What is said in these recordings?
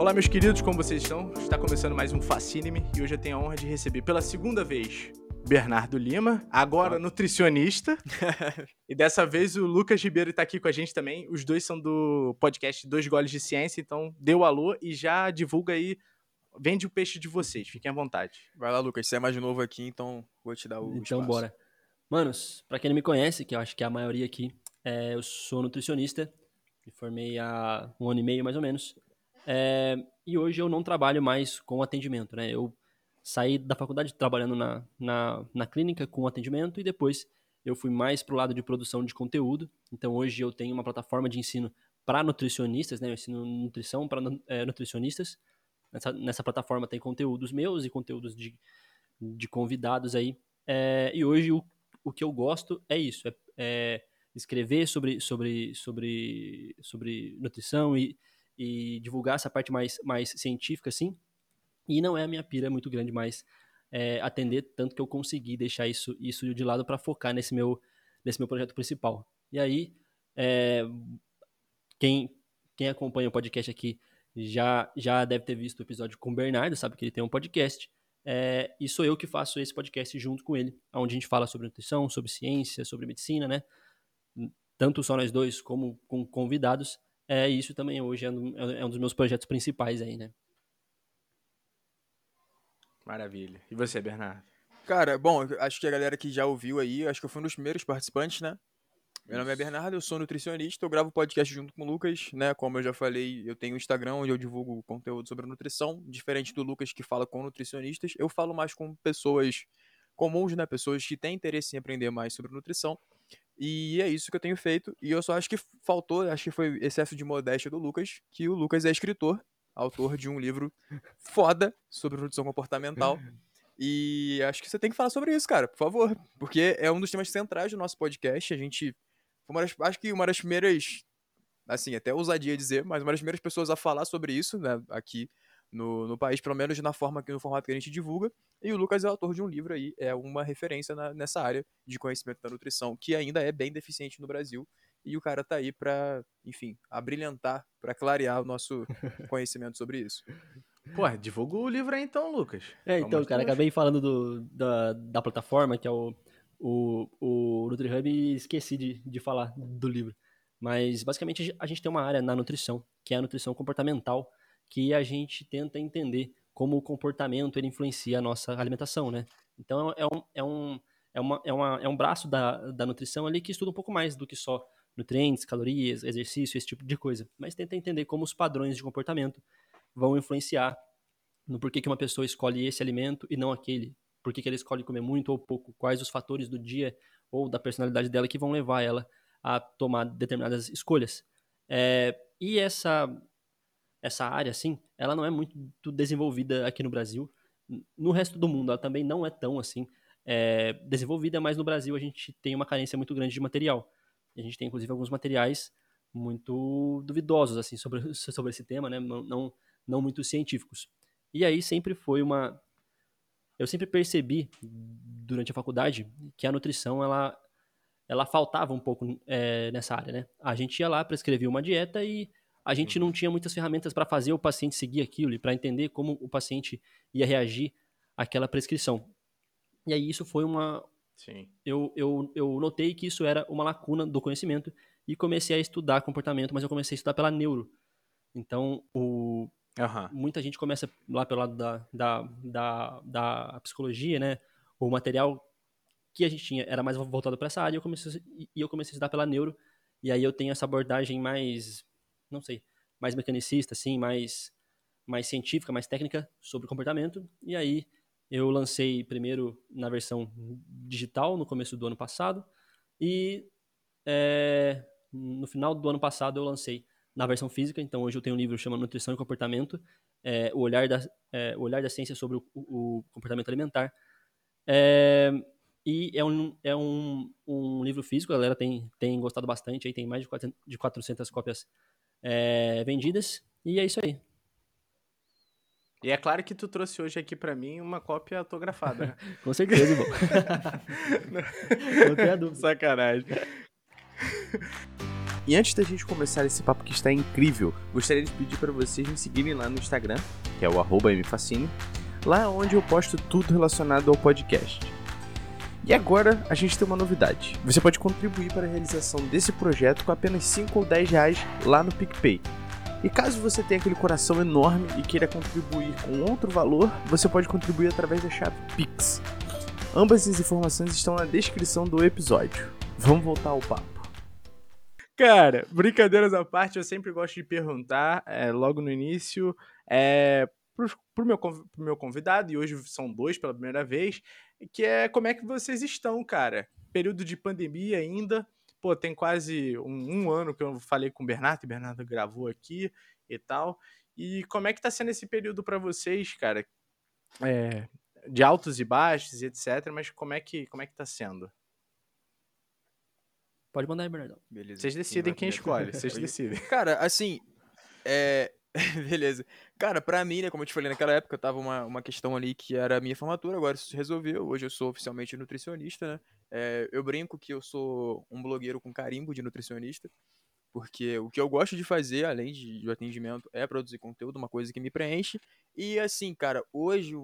Olá, meus queridos, como vocês estão? Está começando mais um Fascine-me e hoje eu tenho a honra de receber pela segunda vez Bernardo Lima, agora nutricionista. e dessa vez o Lucas Ribeiro está aqui com a gente também. Os dois são do podcast Dois Goles de Ciência, então dê o alô e já divulga aí. Vende o peixe de vocês, fiquem à vontade. Vai lá, Lucas, você é mais novo aqui, então vou te dar o Então, espaço. bora. Manos, pra quem não me conhece, que eu acho que é a maioria aqui, é, eu sou nutricionista, me formei há um ano e meio mais ou menos, é, e hoje eu não trabalho mais com atendimento, né? Eu saí da faculdade trabalhando na, na, na clínica com atendimento e depois eu fui mais pro lado de produção de conteúdo. Então hoje eu tenho uma plataforma de ensino para nutricionistas, né? Eu ensino nutrição para nutricionistas. Nessa, nessa plataforma tem conteúdos meus e conteúdos de, de convidados aí. É, e hoje o, o que eu gosto é isso, é, é escrever sobre, sobre, sobre, sobre nutrição e, e divulgar essa parte mais, mais científica, assim. E não é a minha pira muito grande, mas é, atender tanto que eu consegui deixar isso, isso de lado para focar nesse meu, nesse meu projeto principal. E aí, é, quem, quem acompanha o podcast aqui já, já deve ter visto o episódio com o Bernardo, sabe que ele tem um podcast. É, e sou eu que faço esse podcast junto com ele, onde a gente fala sobre nutrição, sobre ciência, sobre medicina, né? Tanto só nós dois como com convidados. É, isso também hoje é um, é um dos meus projetos principais aí, né? Maravilha. E você, Bernardo? Cara, bom, eu acho que a galera que já ouviu aí, acho que eu fui um dos primeiros participantes, né? Meu nome é Bernardo, eu sou nutricionista, eu gravo podcast junto com o Lucas, né? Como eu já falei, eu tenho um Instagram onde eu divulgo conteúdo sobre nutrição, diferente do Lucas que fala com nutricionistas, eu falo mais com pessoas comuns, né? Pessoas que têm interesse em aprender mais sobre nutrição. E é isso que eu tenho feito. E eu só acho que faltou, acho que foi excesso de modéstia do Lucas, que o Lucas é escritor, autor de um livro foda sobre nutrição comportamental. E acho que você tem que falar sobre isso, cara, por favor. Porque é um dos temas centrais do nosso podcast. A gente. Das, acho que uma das primeiras. Assim, até ousadia dizer, mas uma das primeiras pessoas a falar sobre isso, né, aqui no, no país, pelo menos na forma que no formato que a gente divulga. E o Lucas é autor de um livro aí, é uma referência na, nessa área de conhecimento da nutrição, que ainda é bem deficiente no Brasil. E o cara tá aí pra, enfim, abrilhantar, pra clarear o nosso conhecimento sobre isso. Pô, divulga o livro aí então, Lucas. É, Pelo então, cara, acabei falando do, da, da plataforma, que é o, o, o NutriHub, e esqueci de, de falar do livro. Mas, basicamente, a gente tem uma área na nutrição, que é a nutrição comportamental, que a gente tenta entender como o comportamento ele influencia a nossa alimentação, né? Então, é um, é um, é uma, é uma, é um braço da, da nutrição ali que estuda um pouco mais do que só nutrientes, calorias, exercício, esse tipo de coisa. Mas tenta entender como os padrões de comportamento vão influenciar no porquê que uma pessoa escolhe esse alimento e não aquele. Por que ela escolhe comer muito ou pouco. Quais os fatores do dia ou da personalidade dela que vão levar ela a tomar determinadas escolhas. É, e essa, essa área, assim, ela não é muito desenvolvida aqui no Brasil. No resto do mundo, ela também não é tão, assim, é, desenvolvida, mas no Brasil a gente tem uma carência muito grande de material. A gente tem, inclusive, alguns materiais muito duvidosos, assim, sobre, sobre esse tema, né? Não, não, não muito científicos. E aí sempre foi uma... Eu sempre percebi, durante a faculdade, que a nutrição, ela, ela faltava um pouco é, nessa área, né? A gente ia lá, prescrevia uma dieta e a gente não tinha muitas ferramentas para fazer o paciente seguir aquilo e para entender como o paciente ia reagir àquela prescrição. E aí isso foi uma... Sim. Eu, eu, eu notei que isso era uma lacuna do conhecimento e comecei a estudar comportamento, mas eu comecei a estudar pela neuro. Então, o, Aham. muita gente começa lá pelo lado da, da, da, da psicologia, né? O material que a gente tinha era mais voltado para essa área e eu, comecei, e eu comecei a estudar pela neuro. E aí eu tenho essa abordagem mais, não sei, mais mecanicista, assim, mais, mais científica, mais técnica sobre comportamento. E aí eu lancei primeiro na versão digital no começo do ano passado e é, no final do ano passado eu lancei na versão física. Então hoje eu tenho um livro chamado Nutrição e Comportamento, é, o, olhar da, é, o olhar da ciência sobre o, o comportamento alimentar. É, e é um, é um, um livro físico, a galera tem, tem gostado bastante, aí tem mais de 400, de 400 cópias é, vendidas. E é isso aí. E é claro que tu trouxe hoje aqui pra mim uma cópia autografada, né? Com certeza, irmão. Não tenho a dúvida. Sacanagem. E antes da gente começar esse papo que está incrível, gostaria de pedir para vocês me seguirem lá no Instagram, que é o mfacine, lá onde eu posto tudo relacionado ao podcast. E agora a gente tem uma novidade. Você pode contribuir para a realização desse projeto com apenas 5 ou 10 reais lá no PicPay. E caso você tenha aquele coração enorme e queira contribuir com outro valor, você pode contribuir através da chave Pix. Ambas as informações estão na descrição do episódio. Vamos voltar ao papo. Cara, brincadeiras à parte, eu sempre gosto de perguntar, é, logo no início, é, pro, pro, meu, pro meu convidado, e hoje são dois pela primeira vez, que é como é que vocês estão, cara? Período de pandemia ainda, pô, tem quase um, um ano que eu falei com o Bernardo, e o Bernardo gravou aqui e tal, e como é que tá sendo esse período para vocês, cara? É, de altos e baixos e etc, mas como é que, como é que tá sendo? Pode mandar aí, Bernardão. Beleza. Vocês decidem quem, quem escolhe, vocês decidem. Cara, assim, é, Beleza. Cara, pra mim, né, como eu te falei naquela época, tava uma, uma questão ali que era a minha formatura, agora isso se resolveu. Hoje eu sou oficialmente nutricionista, né? É, eu brinco que eu sou um blogueiro com carimbo de nutricionista, porque o que eu gosto de fazer, além de, atendimento, é produzir conteúdo, uma coisa que me preenche. E assim, cara, hoje,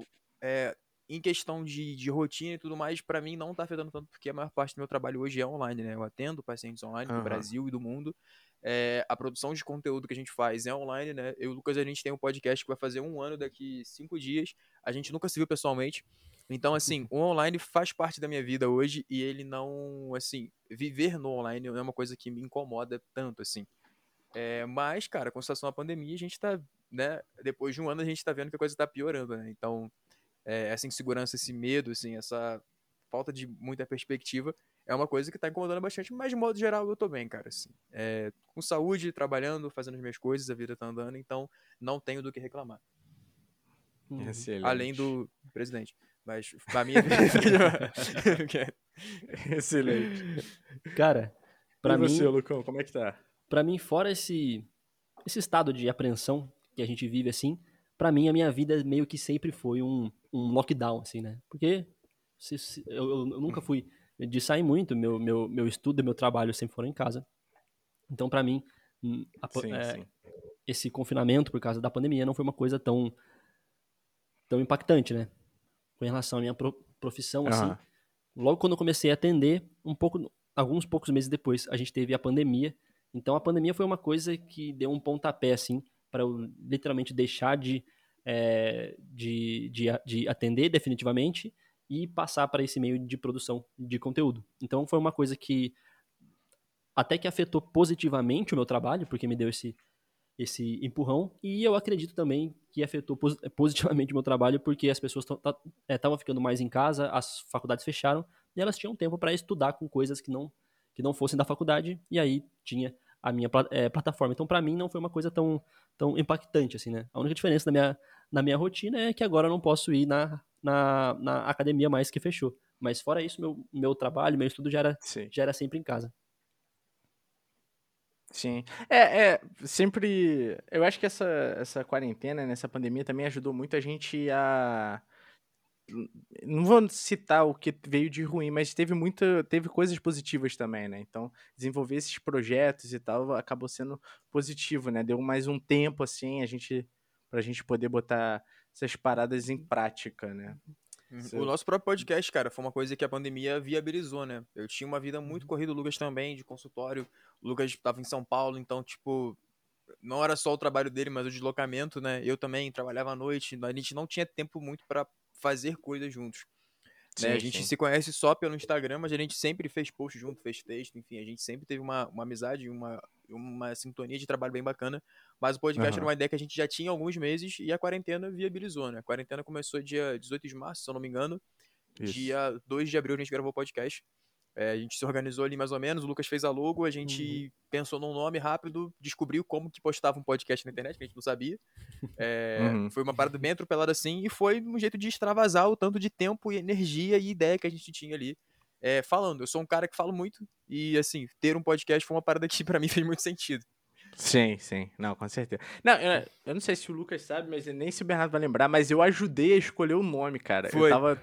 é, em questão de, de rotina e tudo mais, para mim não tá afetando tanto, porque a maior parte do meu trabalho hoje é online, né? Eu atendo pacientes online uhum. do Brasil e do mundo. É, a produção de conteúdo que a gente faz é online, né? Eu e o Lucas, a gente tem um podcast que vai fazer um ano daqui cinco dias. A gente nunca se viu pessoalmente. Então, assim, o online faz parte da minha vida hoje e ele não, assim, viver no online é uma coisa que me incomoda tanto, assim. É, mas, cara, com a situação da pandemia, a gente tá, né, depois de um ano a gente tá vendo que a coisa tá piorando, né? Então, é, essa insegurança, esse medo, assim, essa falta de muita perspectiva é uma coisa que tá incomodando bastante, mas de modo geral eu tô bem, cara, assim. É, com saúde, trabalhando, fazendo as minhas coisas, a vida tá andando, então não tenho do que reclamar. Uhum. Além do presidente. Mas pra mim é Excelente. Cara, pra e mim. você, Lucão, como é que tá? Pra mim, fora esse, esse estado de apreensão que a gente vive assim, pra mim a minha vida meio que sempre foi um, um lockdown, assim, né? Porque se, se, eu, eu, eu nunca fui de sair muito. Meu, meu, meu estudo e meu trabalho sempre foram em casa. Então, para mim, hum, a, sim, é, sim. esse confinamento por causa da pandemia não foi uma coisa tão, tão impactante, né? Com relação à minha profissão, uhum. assim. Logo quando eu comecei a atender, um pouco, alguns poucos meses depois, a gente teve a pandemia. Então, a pandemia foi uma coisa que deu um pontapé, assim, para eu literalmente deixar de, é, de, de, de atender definitivamente e passar para esse meio de produção de conteúdo. Então foi uma coisa que até que afetou positivamente o meu trabalho, porque me deu esse esse empurrão e eu acredito também que afetou positivamente o meu trabalho porque as pessoas estavam é, ficando mais em casa, as faculdades fecharam e elas tinham tempo para estudar com coisas que não que não fossem da faculdade e aí tinha a minha é, plataforma. Então para mim não foi uma coisa tão tão impactante assim, né? A única diferença na minha na minha rotina é que agora eu não posso ir na na, na academia mais que fechou. Mas fora isso, meu, meu trabalho, meu estudo já era, já era sempre em casa. Sim. É, é, sempre. Eu acho que essa, essa quarentena, nessa pandemia, também ajudou muito a gente a. Não vou citar o que veio de ruim, mas teve muita. Teve coisas positivas também, né? Então, desenvolver esses projetos e tal acabou sendo positivo, né? Deu mais um tempo, assim, a gente. Pra gente poder botar essas paradas em prática, né? Uhum. O nosso próprio podcast, cara, foi uma coisa que a pandemia viabilizou, né? Eu tinha uma vida muito uhum. corrida, o Lucas também, de consultório. O Lucas estava em São Paulo, então, tipo, não era só o trabalho dele, mas o deslocamento, né? Eu também trabalhava à noite, a gente não tinha tempo muito para fazer coisas juntos. Sim, né? A gente sim. se conhece só pelo Instagram, mas a gente sempre fez post junto, fez texto, enfim, a gente sempre teve uma, uma amizade, uma, uma sintonia de trabalho bem bacana. Mas o podcast uhum. era uma ideia que a gente já tinha há alguns meses e a quarentena viabilizou, né? A quarentena começou dia 18 de março, se eu não me engano. Isso. Dia 2 de abril a gente gravou o podcast. É, a gente se organizou ali mais ou menos, o Lucas fez a logo, a gente uhum. pensou num nome rápido, descobriu como que postava um podcast na internet, que a gente não sabia. É, uhum. Foi uma parada bem atropelada assim, e foi um jeito de extravasar o tanto de tempo e energia e ideia que a gente tinha ali é, falando. Eu sou um cara que falo muito, e assim, ter um podcast foi uma parada que para mim fez muito sentido. Sim, sim. Não, com certeza. Não, eu, eu não sei se o Lucas sabe, mas nem se o Bernardo vai lembrar, mas eu ajudei a escolher o nome, cara. Eu Foi. tava,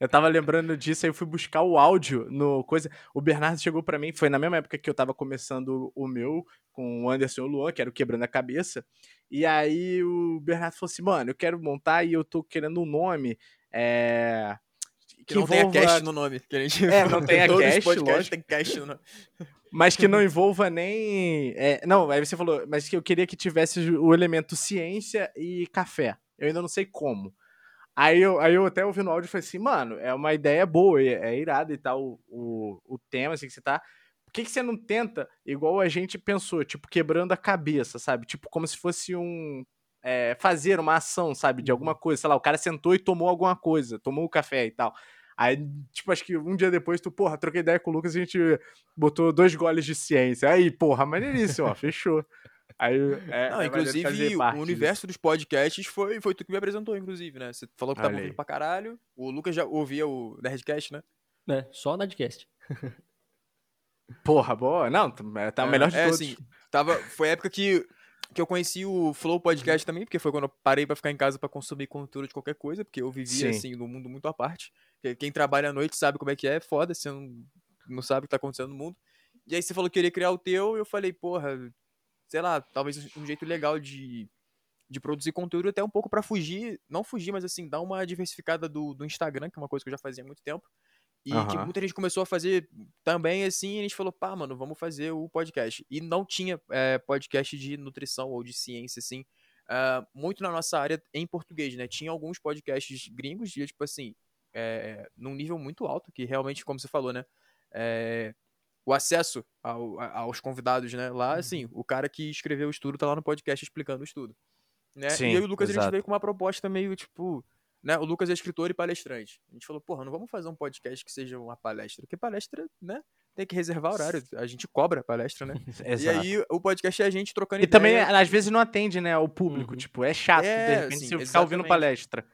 eu tava lembrando disso, aí eu fui buscar o áudio no coisa. O Bernardo chegou pra mim, foi na mesma época que eu tava começando o meu, com o Anderson e o Luan, que era o Quebrando a Cabeça. E aí o Bernardo falou assim, mano, eu quero montar e eu tô querendo um nome. É. Que, não tenha cast no nome. Que a gente É, não tenha todos os cast, podcasts lógico. tem cast no nome. Mas que não envolva nem. é, não, aí você falou, mas que eu queria que tivesse o elemento ciência e café. Eu ainda não sei como. Aí eu, aí eu até ouvi no áudio e falei assim, mano, é uma ideia boa, é, é irado e tal, o, o tema, assim, que você tá. Por que, que você não tenta, igual a gente pensou, tipo, quebrando a cabeça, sabe? Tipo, como se fosse um. é, fazer uma ação, sabe? De alguma coisa. Sei lá, o cara sentou e tomou alguma coisa, tomou o café e tal. Aí, tipo, acho que um dia depois tu, porra, troquei ideia com o Lucas e a gente botou dois goles de ciência. Aí, porra, maneiríssimo, ó, fechou. Aí, é, Não, é inclusive, parte o universo dos podcasts foi, foi tu que me apresentou, inclusive, né? Você falou que tava aí. ouvindo pra caralho. O Lucas já ouvia o Nerdcast, né? né? Só na Nerdcast. disso. Porra, boa. Não, tá tá o É, melhor de é, todos. assim, tava, foi a época que, que eu conheci o Flow Podcast também, porque foi quando eu parei pra ficar em casa pra consumir conteúdo de qualquer coisa, porque eu vivia, Sim. assim, num mundo muito à parte. Quem trabalha à noite sabe como é que é, é foda, você não, não sabe o que tá acontecendo no mundo. E aí você falou que queria criar o teu, e eu falei, porra, sei lá, talvez um jeito legal de, de produzir conteúdo até um pouco pra fugir, não fugir, mas assim, dar uma diversificada do, do Instagram, que é uma coisa que eu já fazia há muito tempo. E que Aham. muita gente começou a fazer também assim, e a gente falou, pá, mano, vamos fazer o podcast. E não tinha é, podcast de nutrição ou de ciência, assim, ah, muito na nossa área em português, né? Tinha alguns podcasts gringos, de, tipo assim, é, num nível muito alto, que realmente, como você falou, né? é, o acesso ao- a- aos convidados, né? Lá, assim, o cara que escreveu o estudo tá lá no podcast explicando o estudo. Né? Sim, e eu e o Lucas, a gente exato. veio com uma proposta meio, tipo, né? O Lucas é escritor e palestrante. A gente falou, porra, não vamos fazer um podcast que seja uma palestra, porque palestra, né? Tem que reservar horário. A gente cobra a palestra, né? E aí o podcast é a gente trocando E também, ideia. às vezes, não atende, né, o público. Uhum. Tipo, é chato, É, de repente, você ficar ouvindo palestra.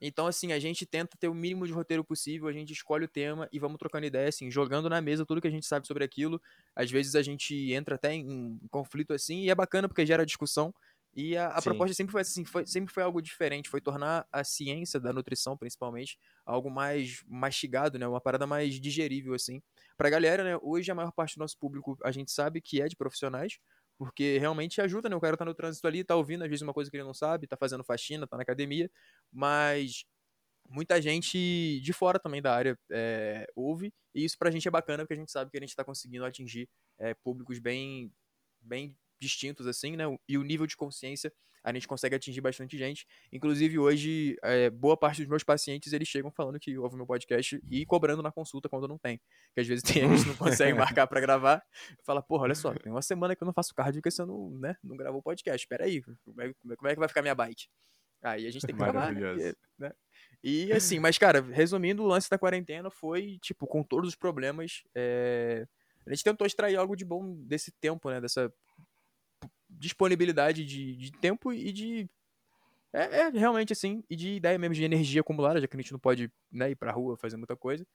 Então, assim, a gente tenta ter o mínimo de roteiro possível, a gente escolhe o tema e vamos trocando ideia, assim, jogando na mesa tudo que a gente sabe sobre aquilo. Às vezes a gente entra até em um conflito assim, e é bacana porque gera discussão. E a, a proposta sempre foi assim, foi, sempre foi algo diferente, foi tornar a ciência da nutrição, principalmente, algo mais mastigado, né? Uma parada mais digerível, assim. Pra galera, né? Hoje a maior parte do nosso público a gente sabe que é de profissionais, porque realmente ajuda, né? O cara tá no trânsito ali, tá ouvindo, às vezes, uma coisa que ele não sabe, tá fazendo faxina, tá na academia, mas muita gente de fora também da área é, ouve, e isso pra gente é bacana, porque a gente sabe que a gente tá conseguindo atingir é, públicos bem, bem distintos, assim, né? E o nível de consciência a gente consegue atingir bastante gente. Inclusive, hoje, é, boa parte dos meus pacientes, eles chegam falando que ouvem meu podcast e cobrando na consulta quando não tem. Que às vezes tem, a gente não consegue marcar pra gravar. Fala, porra, olha só, tem uma semana que eu não faço cardio porque você não, né, não gravou o podcast. Espera aí, como é, como é que vai ficar minha bike? Aí a gente tem que gravar, né? Né? E assim, mas cara, resumindo, o lance da quarentena foi, tipo, com todos os problemas, é, a gente tentou extrair algo de bom desse tempo, né? Dessa disponibilidade de, de tempo e de. É, é, realmente assim, e de ideia mesmo de energia acumulada, já que a gente não pode né, ir pra rua fazer muita coisa.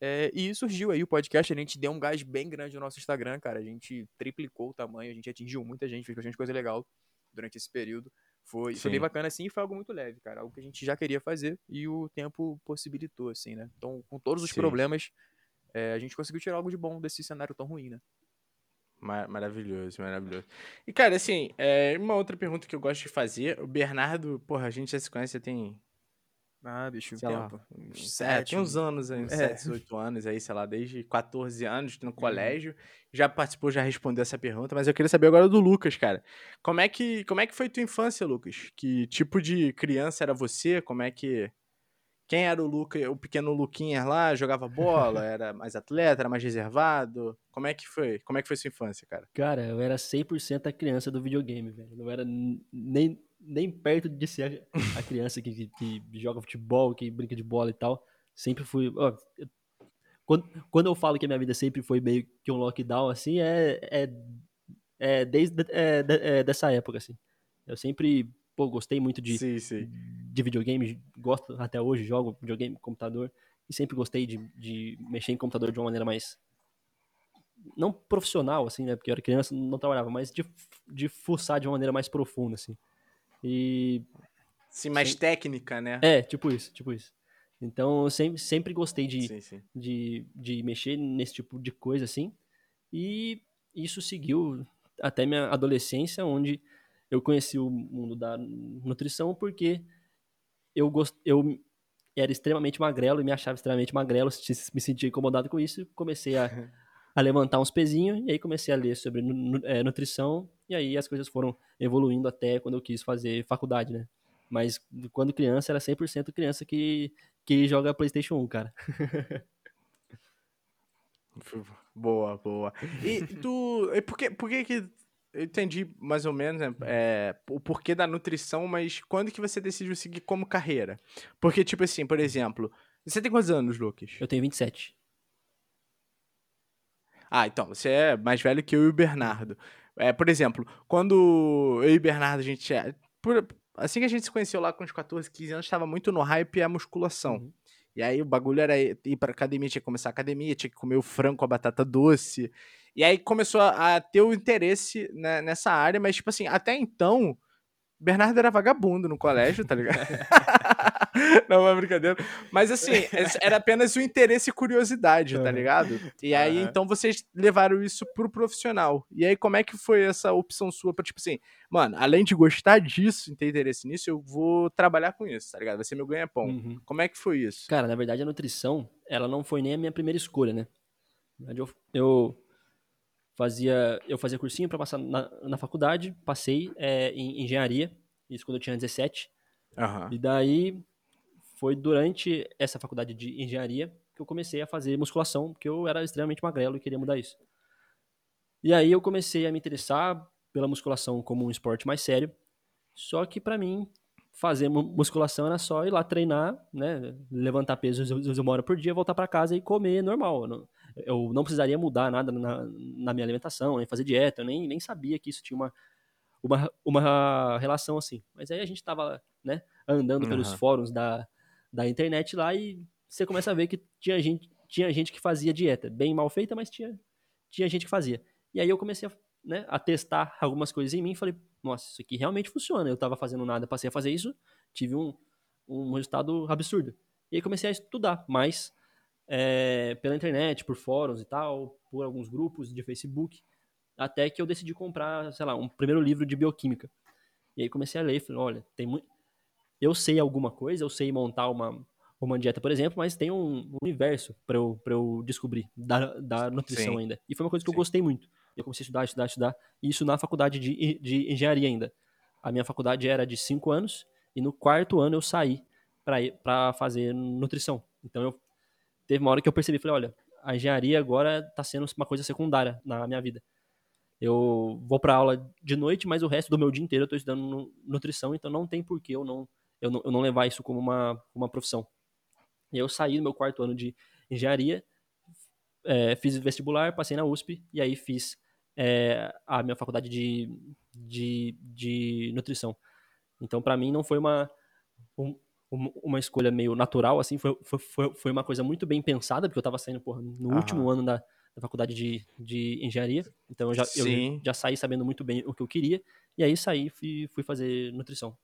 É, e surgiu aí o podcast, a gente deu um gás bem grande no nosso Instagram, cara. A gente triplicou o tamanho, a gente atingiu muita gente, fez bastante coisa legal durante esse período. Foi, foi bem bacana assim e foi algo muito leve, cara. Algo que a gente já queria fazer e o tempo possibilitou, assim, né? Então, com todos os Sim. problemas, é, a gente conseguiu tirar algo de bom desse cenário tão ruim, né? Ma- Maravilhoso, maravilhoso. E, cara, assim, é, uma outra pergunta que eu gosto de fazer. O Bernardo, porra, a gente já se conhece, já tem, Ah, bicho, sei lá, tempo. Uns é, sete, tem uns anos aí, uns É. 7, 18 anos aí, sei lá, desde 14 anos no colégio. Já participou, já respondeu essa pergunta, mas eu queria saber agora do Lucas, cara. Como é que, como é que foi tua infância, Lucas? Que tipo de criança era você? Como é que... Quem era o Luca, o pequeno Luquinhas lá? Jogava bola? Era mais atleta? Era mais reservado? Como é que foi? Como é que foi sua infância, cara? Cara, eu era 100% a criança do videogame, velho. Não era nem, nem perto de ser a, a criança que, que, que joga futebol, que brinca de bola e tal. Sempre fui. ó, eu- quando, quando eu falo que a minha vida sempre foi meio que um lockdown, assim, é, é, é desde é, é, dessa época, assim. Eu sempre, pô, gostei muito de, Sim, sim. de videogame, gosto até hoje, jogo videogame, computador, e sempre gostei de, de mexer em computador de uma maneira mais não profissional, assim, né? Porque eu era criança, não trabalhava, mas de, de fuçar de uma maneira mais profunda, assim. E. Sim, mais sim. técnica, né? É, tipo isso, tipo isso. Então, eu sempre, sempre gostei de, sim, sim. De, de mexer nesse tipo de coisa, assim. E isso seguiu até minha adolescência, onde eu conheci o mundo da nutrição porque eu, gost... eu era extremamente magrelo e me achava extremamente magrelo, me sentia incomodado com isso, comecei a, a levantar uns pezinhos, e aí comecei a ler sobre é, nutrição, e aí as coisas foram evoluindo até quando eu quis fazer faculdade, né? Mas quando criança, era 100% criança que, que joga Playstation 1, cara. boa, boa. E tu, e por que, por que que eu entendi mais ou menos né, é, o porquê da nutrição, mas quando que você decidiu seguir como carreira? Porque, tipo assim, por exemplo, você tem quantos anos, Lucas? Eu tenho 27. Ah, então, você é mais velho que eu e o Bernardo. É, por exemplo, quando eu e o Bernardo, a gente. É, por, assim que a gente se conheceu lá com uns 14, 15 anos, estava muito no hype a musculação. Uhum. E aí o bagulho era ir pra academia, tinha que começar a academia, tinha que comer o frango com a batata doce. E aí começou a, a ter o interesse né, nessa área, mas, tipo assim, até então, Bernardo era vagabundo no colégio, tá ligado? não, é brincadeira. Mas assim, era apenas o interesse e curiosidade, tá ligado? E aí, uhum. então, vocês levaram isso pro profissional. E aí, como é que foi essa opção sua pra, tipo assim, mano, além de gostar disso, ter interesse nisso, eu vou trabalhar com isso, tá ligado? Vai ser meu ganha-pão. Uhum. Como é que foi isso? Cara, na verdade, a nutrição, ela não foi nem a minha primeira escolha, né? Eu, eu fazia eu fazia cursinho para passar na, na faculdade, passei é, em engenharia, isso quando eu tinha 17. Uhum. E daí foi durante essa faculdade de engenharia que eu comecei a fazer musculação, porque eu era extremamente magrelo e queria mudar isso. E aí eu comecei a me interessar pela musculação como um esporte mais sério. Só que para mim fazer musculação era só ir lá treinar, né, levantar peso uma hora por dia, voltar para casa e comer normal. Não, eu não precisaria mudar nada na, na, minha alimentação, nem fazer dieta, eu nem, nem sabia que isso tinha uma, uma, uma relação assim. Mas aí a gente tava, né, andando uhum. pelos fóruns da, da internet lá e você começa a ver que tinha gente, tinha gente que fazia dieta, bem mal feita, mas tinha, tinha gente que fazia. E aí eu comecei a, né, a testar algumas coisas em mim e falei, nossa, isso aqui realmente funciona. Eu tava fazendo nada, passei a fazer isso, tive um, um resultado absurdo. E aí comecei a estudar mais é, pela internet, por fóruns e tal, por alguns grupos de Facebook, até que eu decidi comprar, sei lá, um primeiro livro de bioquímica. E aí comecei a ler falei, olha, tem muito... Eu sei alguma coisa, eu sei montar uma, uma dieta, por exemplo, mas tem um universo para eu, eu descobrir da, da nutrição Sim. ainda. E foi uma coisa que Sim. eu gostei muito. Eu comecei a estudar, estudar, estudar. E isso na faculdade de, de engenharia ainda. A minha faculdade era de cinco anos e no quarto ano eu saí para fazer nutrição. Então eu teve uma hora que eu percebi, falei, olha, a engenharia agora está sendo uma coisa secundária na minha vida. Eu vou para aula de noite, mas o resto do meu dia inteiro eu estou estudando nutrição, então não tem por que eu não, eu não, eu não levar isso como uma, uma profissão. E eu saí do meu quarto ano de engenharia, é, fiz vestibular, passei na USP, e aí fiz é, a minha faculdade de, de, de nutrição. Então, para mim, não foi uma, um, uma escolha meio natural, assim, foi, foi, foi uma coisa muito bem pensada, porque eu estava saindo porra, no Aham. último ano da, da faculdade de, de engenharia, então eu já, eu já saí sabendo muito bem o que eu queria, e aí saí e fui, fui fazer nutrição.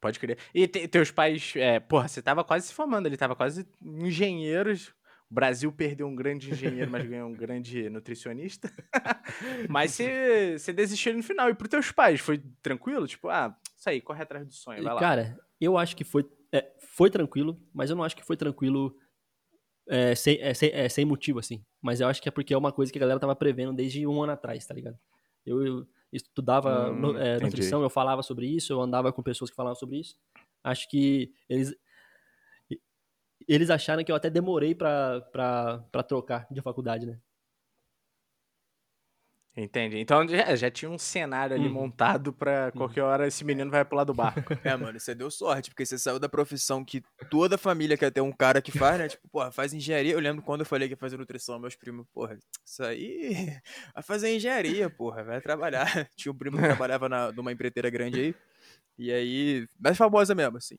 Pode crer. E te, teus pais, é, porra, você tava quase se formando, ele tava quase engenheiros, o Brasil perdeu um grande engenheiro, mas ganhou um grande nutricionista. mas você, você desistiu no final. E pros teus pais, foi tranquilo? Tipo, ah, isso aí, corre atrás do sonho, vai lá. Cara, eu acho que foi, é, foi tranquilo, mas eu não acho que foi tranquilo é, sem, é, sem, é, sem motivo, assim. Mas eu acho que é porque é uma coisa que a galera tava prevendo desde um ano atrás, tá ligado? Eu, eu estudava hum, no, é, nutrição, eu falava sobre isso, eu andava com pessoas que falavam sobre isso. Acho que eles eles acharam que eu até demorei pra trocar de faculdade, né? Entendi. Então já, já tinha um cenário ali uhum. montado pra qualquer hora esse menino vai pular do barco. É, mano, você deu sorte, porque você saiu da profissão que toda família quer ter um cara que faz, né? Tipo, porra, faz engenharia. Eu lembro quando eu falei que ia fazer nutrição, meus primos, porra, isso aí vai fazer engenharia, porra, vai trabalhar. Tinha um primo que trabalhava na, numa empreiteira grande aí, e aí, mais famosa mesmo, assim.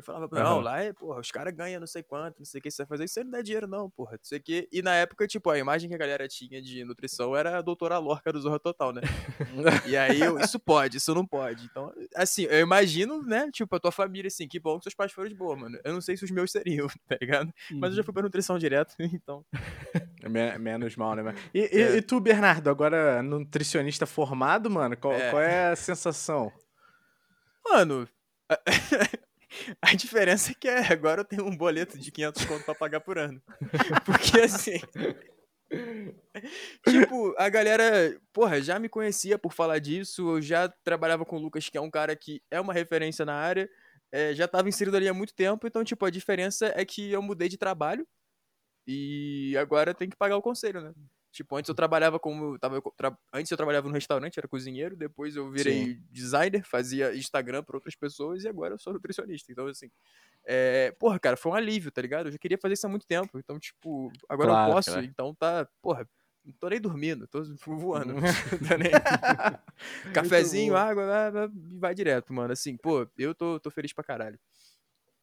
E falava, não, uhum. lá é, porra, os caras ganham não sei quanto, não sei o que você vai fazer, isso não dá dinheiro não, porra, não sei o que. E na época, tipo, a imagem que a galera tinha de nutrição era a doutora Lorca do Zorra Total, né? e aí, eu, isso pode, isso não pode. Então, assim, eu imagino, né, tipo, a tua família, assim, que bom que seus pais foram de boa, mano. Eu não sei se os meus seriam, tá ligado? Mas eu já uhum. fui pra nutrição direto, então... É menos mal, né, mano? E, é. e, tu, Bernardo, agora nutricionista formado, mano, qual é, qual é a sensação? Mano... A diferença é que é, agora eu tenho um boleto de 500 conto pra pagar por ano. Porque assim. tipo, a galera, porra, já me conhecia por falar disso. Eu já trabalhava com o Lucas, que é um cara que é uma referência na área. É, já tava inserido ali há muito tempo. Então, tipo, a diferença é que eu mudei de trabalho. E agora tem que pagar o conselho, né? Tipo, antes eu trabalhava como. Tava, tra... Antes eu trabalhava no restaurante, era cozinheiro, depois eu virei Sim. designer, fazia Instagram para outras pessoas e agora eu sou nutricionista. Então, assim. É... Porra, cara, foi um alívio, tá ligado? Eu já queria fazer isso há muito tempo. Então, tipo, agora claro, eu posso. Cara. Então tá. Porra, não tô nem dormindo, tô voando. nem... Cafezinho, água, vai, vai, vai direto, mano. Assim, pô, eu tô, tô feliz pra caralho.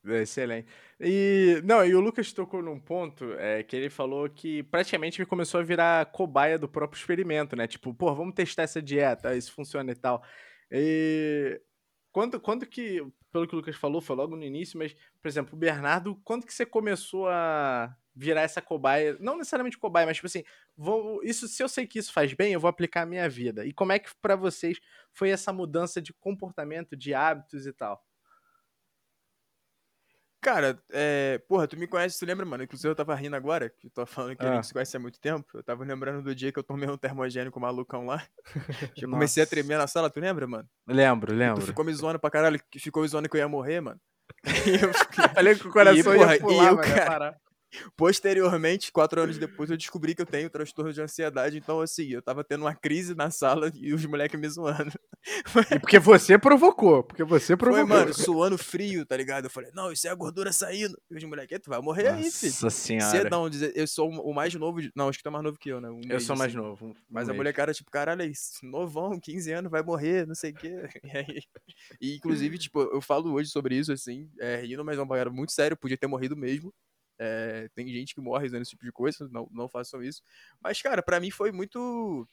Excelente. E não, e o Lucas tocou num ponto é, que ele falou que praticamente começou a virar cobaia do próprio experimento, né? Tipo, pô, vamos testar essa dieta, isso funciona e tal. E quando, quando que, pelo que o Lucas falou, foi logo no início, mas, por exemplo, o Bernardo, quando que você começou a virar essa cobaia? Não necessariamente cobaia, mas tipo assim, vou, isso, se eu sei que isso faz bem, eu vou aplicar a minha vida. E como é que para vocês foi essa mudança de comportamento, de hábitos e tal? Cara, é... Porra, tu me conhece, tu lembra, mano? Inclusive eu tava rindo agora, que tu tá falando que ah. a gente se conhece há muito tempo. Eu tava lembrando do dia que eu tomei um termogênico malucão lá. eu comecei a tremer na sala, tu lembra, mano? Lembro, lembro. tu ficou me zoando pra caralho, que ficou me zoando que eu ia morrer, mano. E eu Falei que o coração e, porra, ia pular, e eu, cara, parar. Posteriormente, quatro anos depois, eu descobri que eu tenho transtorno de ansiedade. Então, assim, eu tava tendo uma crise na sala e os moleques me zoando. E porque você provocou. Porque você provocou. Foi, mano, suando frio, tá ligado? Eu falei, não, isso é a gordura saindo. E os moleques, tu vai morrer Nossa aí, filho. Nossa senhora. não, eu sou o mais novo. De... Não, acho que tu é mais novo que eu, né? Um eu mês, sou mais assim. novo. Um Mas mês. a molecada, tipo, caralho, é isso, novão, 15 anos, vai morrer, não sei o quê. E, aí... e inclusive, tipo, eu falo hoje sobre isso, assim, é, rindo, mas é uma bagulho muito sério, podia ter morrido mesmo. É, tem gente que morre fazendo esse tipo de coisa, não, não façam isso. Mas, cara, para mim foi muito.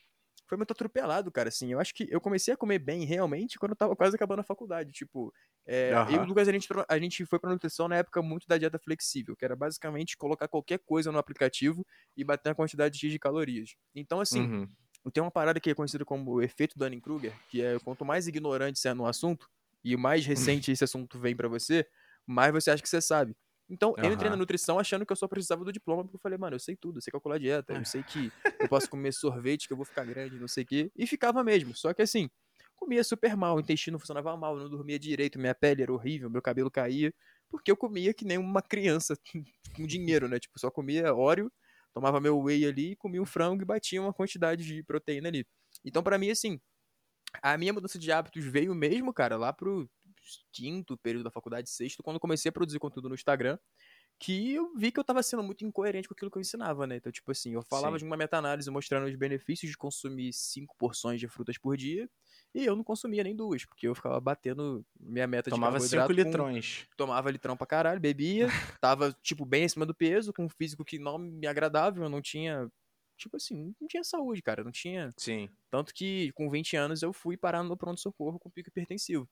Foi muito atropelado, cara, assim. Eu acho que eu comecei a comer bem realmente quando eu tava quase acabando a faculdade. Tipo, é, uhum. eu e o Lucas, a gente, a gente foi pra nutrição na época muito da dieta flexível, que era basicamente colocar qualquer coisa no aplicativo e bater a quantidade X de calorias. Então, assim, uhum. tem uma parada que é conhecida como o efeito Dunning-Kruger, que é quanto mais ignorante você é no assunto, e mais recente esse assunto vem para você, mais você acha que você sabe. Então, uhum. eu entrei na nutrição achando que eu só precisava do diploma, porque eu falei, mano, eu sei tudo, eu sei calcular dieta, eu sei que eu posso comer sorvete, que eu vou ficar grande, não sei o quê. E ficava mesmo. Só que assim, comia super mal, o intestino funcionava mal, não dormia direito, minha pele era horrível, meu cabelo caía, porque eu comia que nem uma criança com dinheiro, né? Tipo, só comia óleo, tomava meu whey ali, comia um frango e batia uma quantidade de proteína ali. Então, para mim, assim, a minha mudança de hábitos veio mesmo, cara, lá pro quinto período da faculdade, sexto, quando comecei a produzir conteúdo no Instagram, que eu vi que eu tava sendo muito incoerente com aquilo que eu ensinava, né? Então, tipo assim, eu falava Sim. de uma meta-análise mostrando os benefícios de consumir cinco porções de frutas por dia, e eu não consumia nem duas, porque eu ficava batendo minha meta Tomava de Tomava 5 litrões. Com... Tomava litrão pra caralho, bebia, tava, tipo, bem acima do peso, com um físico que não me agradava, eu não tinha tipo assim, não tinha saúde, cara, não tinha. Sim. Tanto que com 20 anos eu fui parar no pronto-socorro com pico hipertensivo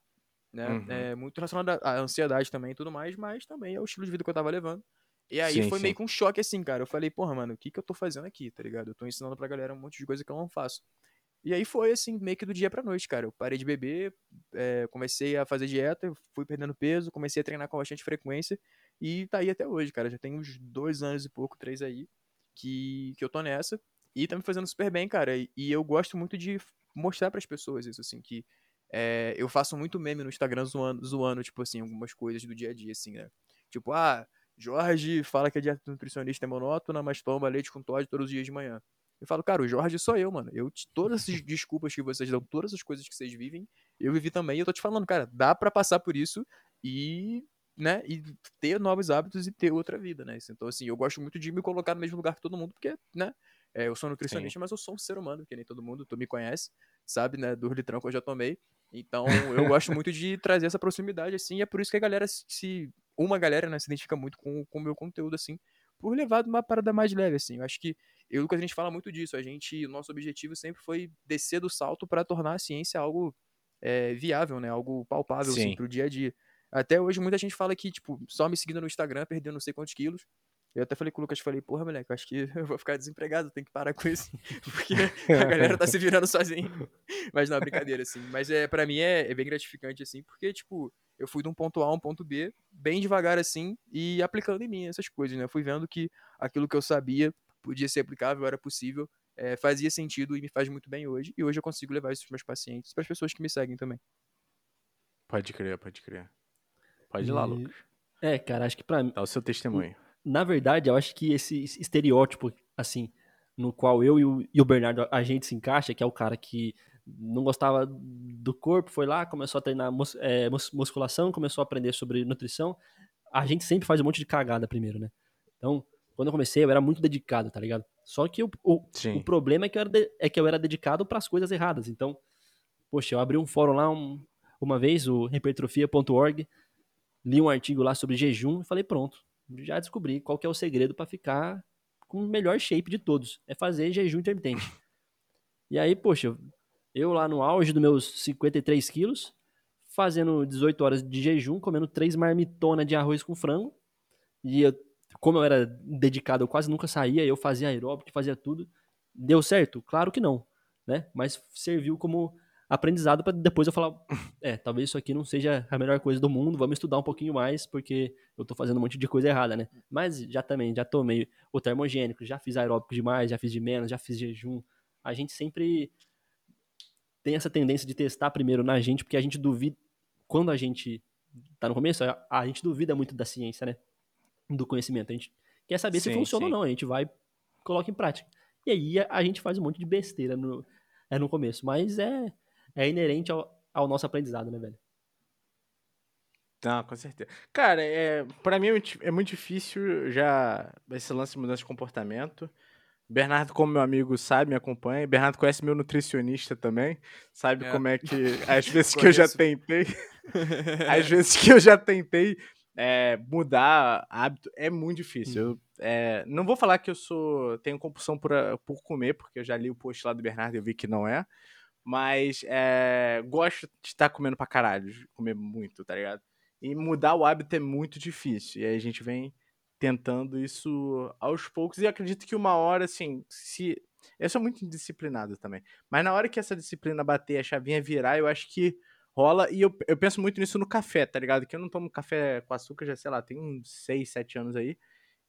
né? Uhum. É muito relacionado à ansiedade também e tudo mais, mas também é o estilo de vida que eu tava levando. E aí sim, foi sim. meio que um choque assim, cara. Eu falei, porra, mano, o que que eu tô fazendo aqui, tá ligado? Eu tô ensinando pra galera um monte de coisa que eu não faço. E aí foi assim, meio que do dia pra noite, cara. Eu parei de beber, é, comecei a fazer dieta, fui perdendo peso, comecei a treinar com bastante frequência e tá aí até hoje, cara. Já tem uns dois anos e pouco, três aí, que, que eu tô nessa. E tá me fazendo super bem, cara. E, e eu gosto muito de mostrar para as pessoas isso, assim, que é, eu faço muito meme no Instagram zoando, zoando, tipo assim, algumas coisas do dia a dia, assim, né? Tipo, ah, Jorge fala que a dieta nutricionista é monótona, mas toma leite com Todd todos os dias de manhã. Eu falo, cara, o Jorge sou eu, mano. Eu, todas essas desculpas que vocês dão, todas as coisas que vocês vivem, eu vivi também. E eu tô te falando, cara, dá para passar por isso e, né, e ter novos hábitos e ter outra vida, né? Então, assim, eu gosto muito de me colocar no mesmo lugar que todo mundo, porque, né, é, eu sou nutricionista, Sim. mas eu sou um ser humano, que nem todo mundo, tu me conhece, sabe, né, do litrão que eu já tomei. Então, eu gosto muito de trazer essa proximidade, assim, e é por isso que a galera se uma galera, né, se identifica muito com, com o meu conteúdo, assim, por levar uma parada mais leve, assim. Eu acho que eu e o Lucas, a gente fala muito disso. A gente, o nosso objetivo sempre foi descer do salto para tornar a ciência algo é, viável, né? Algo palpável, assim, pro dia a dia. Até hoje, muita gente fala que, tipo, só me seguindo no Instagram, perdendo não sei quantos quilos. Eu até falei com o Lucas, falei, porra, moleque, eu acho que eu vou ficar desempregado, tem que parar com isso. Porque a galera tá se virando sozinha. Mas não, brincadeira, assim. Mas é, pra mim é, é bem gratificante, assim, porque, tipo, eu fui de um ponto A a um ponto B, bem devagar assim, e aplicando em mim essas coisas, né? Eu fui vendo que aquilo que eu sabia podia ser aplicável, era possível, é, fazia sentido e me faz muito bem hoje. E hoje eu consigo levar isso para meus pacientes, para as pessoas que me seguem também. Pode crer, pode crer. Pode ir lá, Lucas. É, cara, acho que pra mim. Dá o seu testemunho. Na verdade, eu acho que esse estereótipo, assim, no qual eu e o, e o Bernardo a gente se encaixa, que é o cara que não gostava do corpo, foi lá, começou a treinar mus, é, musculação, começou a aprender sobre nutrição. A gente sempre faz um monte de cagada primeiro, né? Então, quando eu comecei, eu era muito dedicado, tá ligado? Só que o, o, o problema é que eu era, de, é que eu era dedicado para as coisas erradas. Então, poxa, eu abri um fórum lá um, uma vez, o hipertrofia.org, li um artigo lá sobre jejum e falei, pronto, já descobri qual é o segredo para ficar com o melhor shape de todos. É fazer jejum intermitente. E aí, poxa, eu lá no auge dos meus 53 quilos, fazendo 18 horas de jejum, comendo três marmitonas de arroz com frango. E eu, como eu era dedicado, eu quase nunca saía, eu fazia aeróbico, fazia tudo. Deu certo? Claro que não, né? Mas serviu como aprendizado para depois eu falar, é, talvez isso aqui não seja a melhor coisa do mundo, vamos estudar um pouquinho mais, porque eu tô fazendo um monte de coisa errada, né? Mas já também, já tomei o termogênico, já fiz aeróbico demais, já fiz de menos, já fiz jejum. A gente sempre tem essa tendência de testar primeiro na gente, porque a gente duvida. Quando a gente tá no começo, a, a gente duvida muito da ciência, né? Do conhecimento. A gente quer saber sim, se funciona sim. ou não. A gente vai coloca em prática. E aí a, a, gente faz um monte de besteira no, é no começo. Mas é, é inerente ao, ao nosso aprendizado, né, velho? Não, com certeza. Cara, é, para mim é muito difícil já esse lance de mudança de comportamento. Bernardo, como meu amigo, sabe, me acompanha. Bernardo conhece meu nutricionista também. Sabe é. como é que. Às vezes que eu já tentei. às vezes que eu já tentei é, mudar hábito, é muito difícil. Eu, é, não vou falar que eu sou. tenho compulsão por, por comer, porque eu já li o post lá do Bernardo e eu vi que não é. Mas é, gosto de estar comendo pra caralho, comer muito, tá ligado? E mudar o hábito é muito difícil. E aí a gente vem tentando isso aos poucos e acredito que uma hora, assim, se. Eu sou muito indisciplinado também. Mas na hora que essa disciplina bater, a chavinha virar, eu acho que rola. E eu, eu penso muito nisso no café, tá ligado? Que eu não tomo café com açúcar já, sei lá, tem uns 6, 7 anos aí.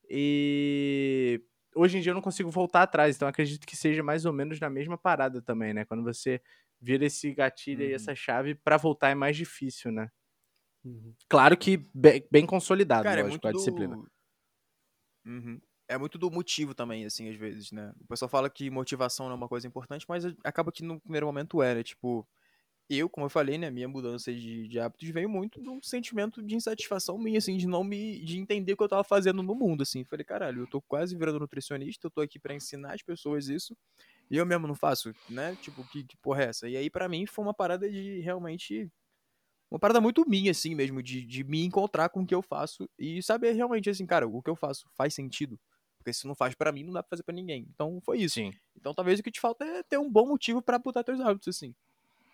E hoje em dia eu não consigo voltar atrás. Então acredito que seja mais ou menos na mesma parada também, né? Quando você vira esse gatilho uhum. e essa chave, para voltar é mais difícil, né? Uhum. Claro que bem, bem consolidado, Cara, é lógico, é a disciplina. Do Uhum. É muito do motivo também, assim, às vezes, né? O pessoal fala que motivação não é uma coisa importante, mas acaba que no primeiro momento é, né? Tipo, eu, como eu falei, né, minha mudança de, de hábitos veio muito de um sentimento de insatisfação minha, assim, de não me. de entender o que eu tava fazendo no mundo, assim. Falei, caralho, eu tô quase virando nutricionista, eu tô aqui para ensinar as pessoas isso, e eu mesmo não faço, né? Tipo, que, que porra é essa? E aí, para mim, foi uma parada de realmente uma parada muito minha, assim mesmo, de, de me encontrar com o que eu faço e saber realmente, assim, cara, o que eu faço faz sentido. Porque se não faz para mim, não dá pra fazer para ninguém. Então foi isso. Sim. Então talvez o que te falta é ter um bom motivo para botar teus hábitos, assim.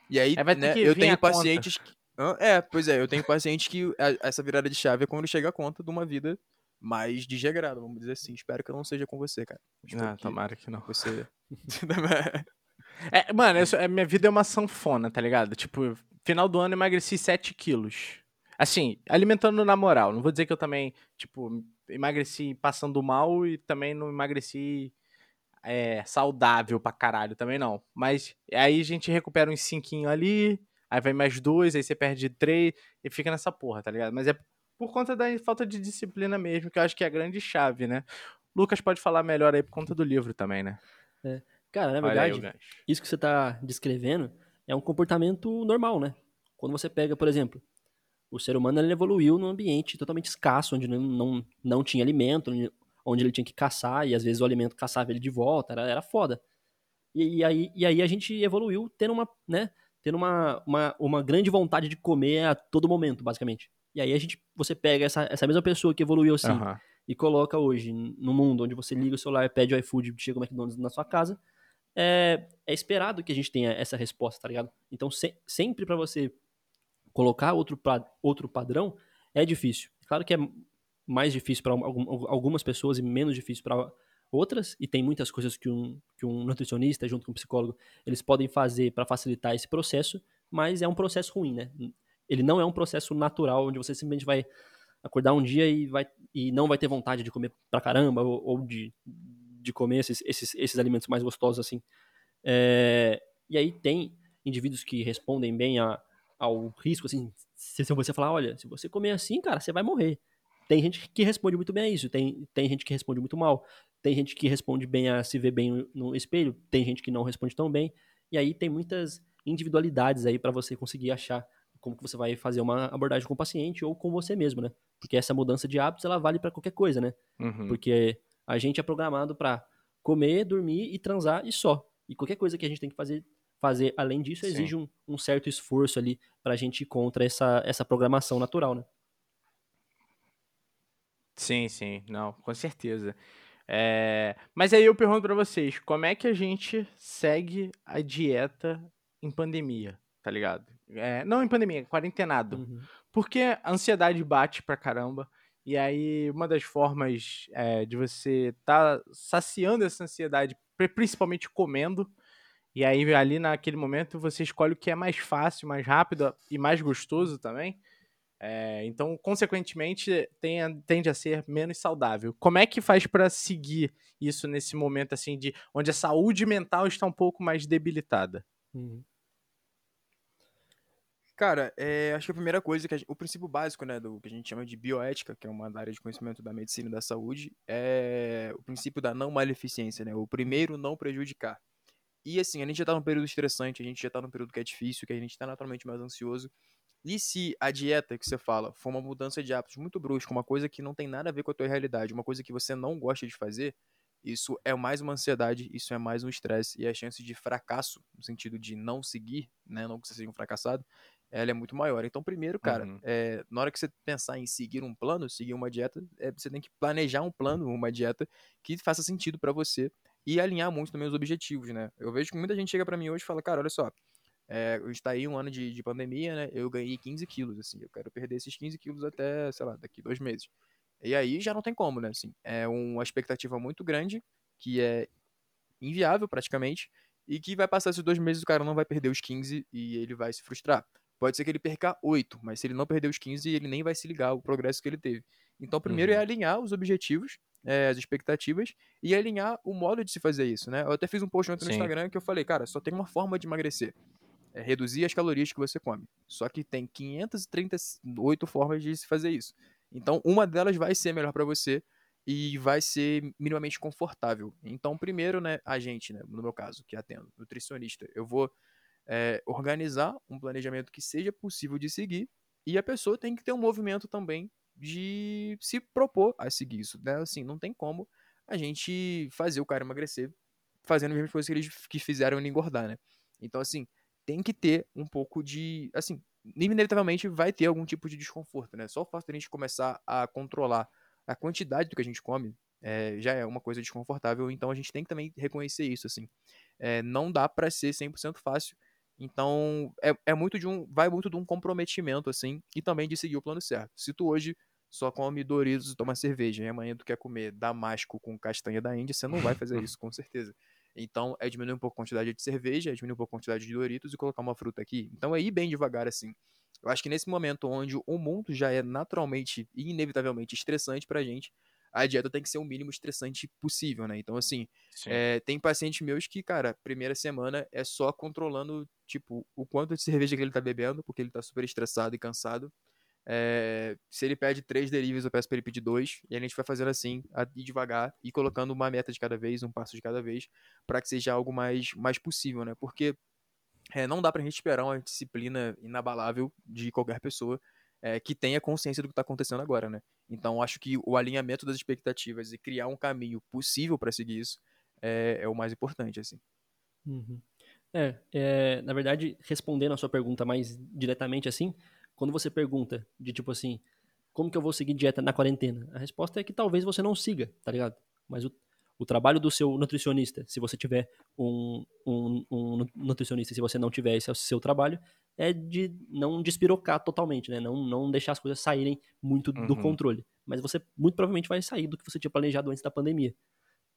E aí, é, né, eu tenho pacientes que... É, pois é, eu tenho pacientes que essa virada de chave é quando chega a conta de uma vida mais desregrada, vamos dizer assim. Espero que eu não seja com você, cara. Espero ah, que tomara que não. Você. é, mano, isso, minha vida é uma sanfona, tá ligado? Tipo, final do ano emagreci 7 quilos. Assim, alimentando na moral. Não vou dizer que eu também, tipo, emagreci passando mal e também não emagreci é, saudável pra caralho também não. Mas aí a gente recupera uns 5 ali, aí vai mais dois, aí você perde três e fica nessa porra, tá ligado? Mas é por conta da falta de disciplina mesmo, que eu acho que é a grande chave, né? Lucas pode falar melhor aí por conta do livro também, né? É. Cara, na verdade, aí, isso que você tá descrevendo é um comportamento normal, né? Quando você pega, por exemplo, o ser humano ele evoluiu num ambiente totalmente escasso, onde não, não, não tinha alimento, onde ele tinha que caçar, e às vezes o alimento caçava ele de volta, era, era foda. E, e, aí, e aí a gente evoluiu tendo uma, né, tendo uma, uma, uma grande vontade de comer a todo momento, basicamente. E aí a gente, você pega essa, essa mesma pessoa que evoluiu assim Aham. e coloca hoje no mundo onde você liga o celular, pede o iFood, chega o McDonald's na sua casa, é, é esperado que a gente tenha essa resposta, tá ligado? Então, se- sempre pra você colocar outro, outro padrão é difícil. Claro que é mais difícil para algumas pessoas e menos difícil para outras, e tem muitas coisas que um, que um nutricionista, junto com um psicólogo, eles podem fazer para facilitar esse processo, mas é um processo ruim, né? Ele não é um processo natural, onde você simplesmente vai acordar um dia e, vai, e não vai ter vontade de comer pra caramba, ou, ou de, de comer esses, esses, esses alimentos mais gostosos, assim. É, e aí tem indivíduos que respondem bem a, ao risco, assim, se, se você falar, olha, se você comer assim, cara, você vai morrer. Tem gente que responde muito bem a isso, tem, tem gente que responde muito mal, tem gente que responde bem a se ver bem no espelho, tem gente que não responde tão bem, e aí tem muitas individualidades aí para você conseguir achar como que você vai fazer uma abordagem com o paciente ou com você mesmo, né? Porque essa mudança de hábitos, ela vale para qualquer coisa, né? Uhum. Porque a gente é programado para comer, dormir e transar e só. E qualquer coisa que a gente tem que fazer, fazer além disso Sim. exige um, um certo esforço ali pra gente ir contra essa, essa programação natural, né? Sim, sim, não, com certeza. É, Mas aí eu pergunto pra vocês, como é que a gente segue a dieta em pandemia, tá ligado? É, Não em pandemia, quarentenado. Uhum. Porque a ansiedade bate pra caramba. E aí, uma das formas é, de você tá saciando essa ansiedade, pri- principalmente comendo, e aí ali naquele momento você escolhe o que é mais fácil, mais rápido e mais gostoso também. É, então, consequentemente, tem tende a ser menos saudável. Como é que faz pra seguir isso nesse momento assim de onde a saúde mental está um pouco mais debilitada? Uhum. Cara, é, acho que a primeira coisa, que a o princípio básico, né, do que a gente chama de bioética, que é uma área de conhecimento da medicina e da saúde, é o princípio da não maleficência, né? O primeiro, não prejudicar. E assim, a gente já tá num período estressante, a gente já tá num período que é difícil, que a gente tá naturalmente mais ansioso. E se a dieta que você fala for uma mudança de hábitos muito brusca, uma coisa que não tem nada a ver com a tua realidade, uma coisa que você não gosta de fazer, isso é mais uma ansiedade, isso é mais um estresse, e a chance de fracasso, no sentido de não seguir, né, não que você seja um fracassado, ela é muito maior. Então, primeiro, cara, Uhum. é, na hora que você pensar em seguir um plano, seguir uma dieta, é, você tem que planejar um plano, uma dieta que faça sentido pra você e alinhar muito também os objetivos, né? Eu vejo que muita gente chega pra mim hoje e fala, cara, olha só, é, a gente tá aí um ano de, de pandemia, né? Eu ganhei 15 quilos, assim, eu quero perder esses 15 quilos até, sei lá, daqui dois meses. E aí já não tem como, né? Assim, é uma expectativa muito grande, que é inviável praticamente, e que vai passar esses dois meses o cara não vai perder os 15 e ele vai se frustrar. Pode ser que ele perca 8, mas se ele não perder os 15, ele nem vai se ligar ao progresso que ele teve. Então, primeiro é Uhum. alinhar os objetivos, é, as expectativas, e alinhar o modo de se fazer isso, né? Eu até fiz um post ontem no. Instagram que eu falei, cara, só tem uma forma de emagrecer. É reduzir as calorias que você come. Só que tem 538 formas de se fazer isso. Então, uma delas vai ser melhor pra você e vai ser minimamente confortável. Então, primeiro, né, a gente, né, no meu caso, que atendo, nutricionista, eu vou é, organizar um planejamento que seja possível de seguir e a pessoa tem que ter um movimento também de se propor a seguir isso, né? Assim, não tem como a gente fazer o cara emagrecer fazendo as mesmas coisas que eles que fizeram ele engordar, né? Então, assim, tem que ter um pouco de, assim, inevitavelmente vai ter algum tipo de desconforto, né? Só o fato de a gente começar a controlar a quantidade do que a gente come é, já é uma coisa desconfortável, então a gente tem que também reconhecer isso, assim. É, não dá pra ser 100% fácil, então é, é muito de um, vai muito de um comprometimento, assim, e também de seguir o plano certo. Se tu hoje só come Doritos e toma cerveja, e amanhã tu quer comer Damasco com castanha da Índia, você não vai fazer isso, com certeza. Então, é diminuir um pouco a quantidade de cerveja, é diminuir um pouco a quantidade de Doritos e colocar uma fruta aqui. Então, é ir bem devagar, assim. Eu acho que nesse momento onde o mundo já é naturalmente e inevitavelmente estressante pra gente, a dieta tem que ser o mínimo estressante possível, né? Então, assim, Sim. é, tem pacientes meus que, cara, primeira semana é só controlando, tipo, o quanto de cerveja que ele tá bebendo, porque ele tá super estressado e cansado. É, se ele pede três deliveries, eu peço pra ele pedir dois. E a gente vai fazendo assim, a ir devagar e colocando uma meta de cada vez, um passo de cada vez, para que seja algo mais, mais possível, né? Porque é, não dá pra gente esperar uma disciplina inabalável de qualquer pessoa é, que tenha consciência do que tá acontecendo agora, né? Então acho que o alinhamento das expectativas e criar um caminho possível para seguir isso é, é o mais importante, assim. Uhum. É, é, na verdade, respondendo a sua pergunta mais diretamente assim, quando você pergunta de tipo assim, como que eu vou seguir dieta na quarentena? A resposta é que talvez você não siga, tá ligado? Mas o, o trabalho do seu nutricionista, se você tiver um, um, um nutricionista, se você não tiver esse é o seu trabalho, é de não despirocar totalmente, né? Não, não deixar as coisas saírem muito do Uhum. controle. Mas você muito provavelmente vai sair do que você tinha planejado antes da pandemia.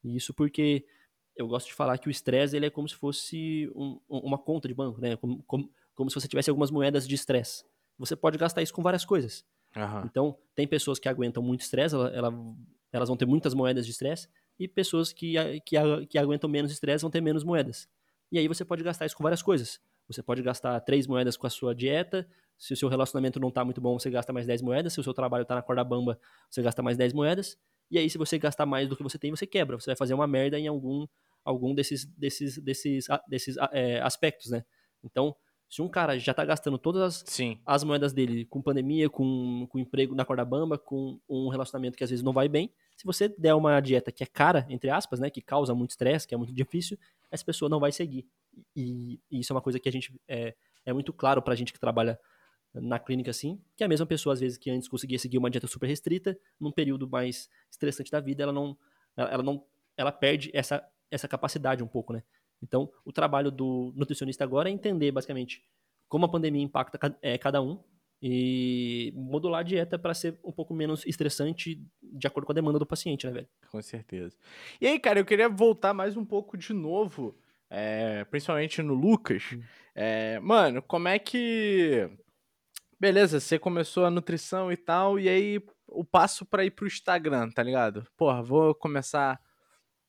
E isso porque eu gosto de falar que o estresse ele é como se fosse um- uma conta de banco, né? Como, como, como se você tivesse algumas moedas de estresse. Você pode gastar isso com várias coisas. Aham. Então, tem pessoas que aguentam muito estresse, ela, ela- elas vão ter muitas moedas de estresse, e pessoas que, que, que aguentam menos estresse vão ter menos moedas. E aí você pode gastar isso com várias coisas. Você pode gastar três moedas com a sua dieta, se o seu relacionamento não tá muito bom, você gasta mais 10 moedas, se o seu trabalho tá na corda bamba, você gasta mais 10 moedas, e aí se você gastar mais do que você tem, você quebra, você vai fazer uma merda em algum, algum desses, desses, desses, desses é, aspectos, né? Então, se um cara já tá gastando todas as, Sim. as moedas dele com pandemia, com, com emprego na corda bamba, com um relacionamento que às vezes não vai bem. Se você der uma dieta que é cara, entre aspas, né, que causa muito estresse, que é muito difícil, essa pessoa não vai seguir. E, e isso é uma coisa que a gente é, é muito claro pra gente que trabalha na clínica assim, que a mesma pessoa às vezes que antes conseguia seguir uma dieta super restrita, num período mais estressante da vida, ela não ela, não ela perde essa essa capacidade um pouco, né? Então, o trabalho do nutricionista agora é entender basicamente como a pandemia impacta é, cada um e modular a dieta para ser um pouco menos estressante de acordo com a demanda do paciente, né, velho? Com certeza. E aí, cara, eu queria voltar mais um pouco de novo, é, principalmente no Lucas. É, mano, como é que. Beleza, você começou a nutrição e tal, e aí o passo pra ir pro Instagram, tá ligado? Porra, vou começar a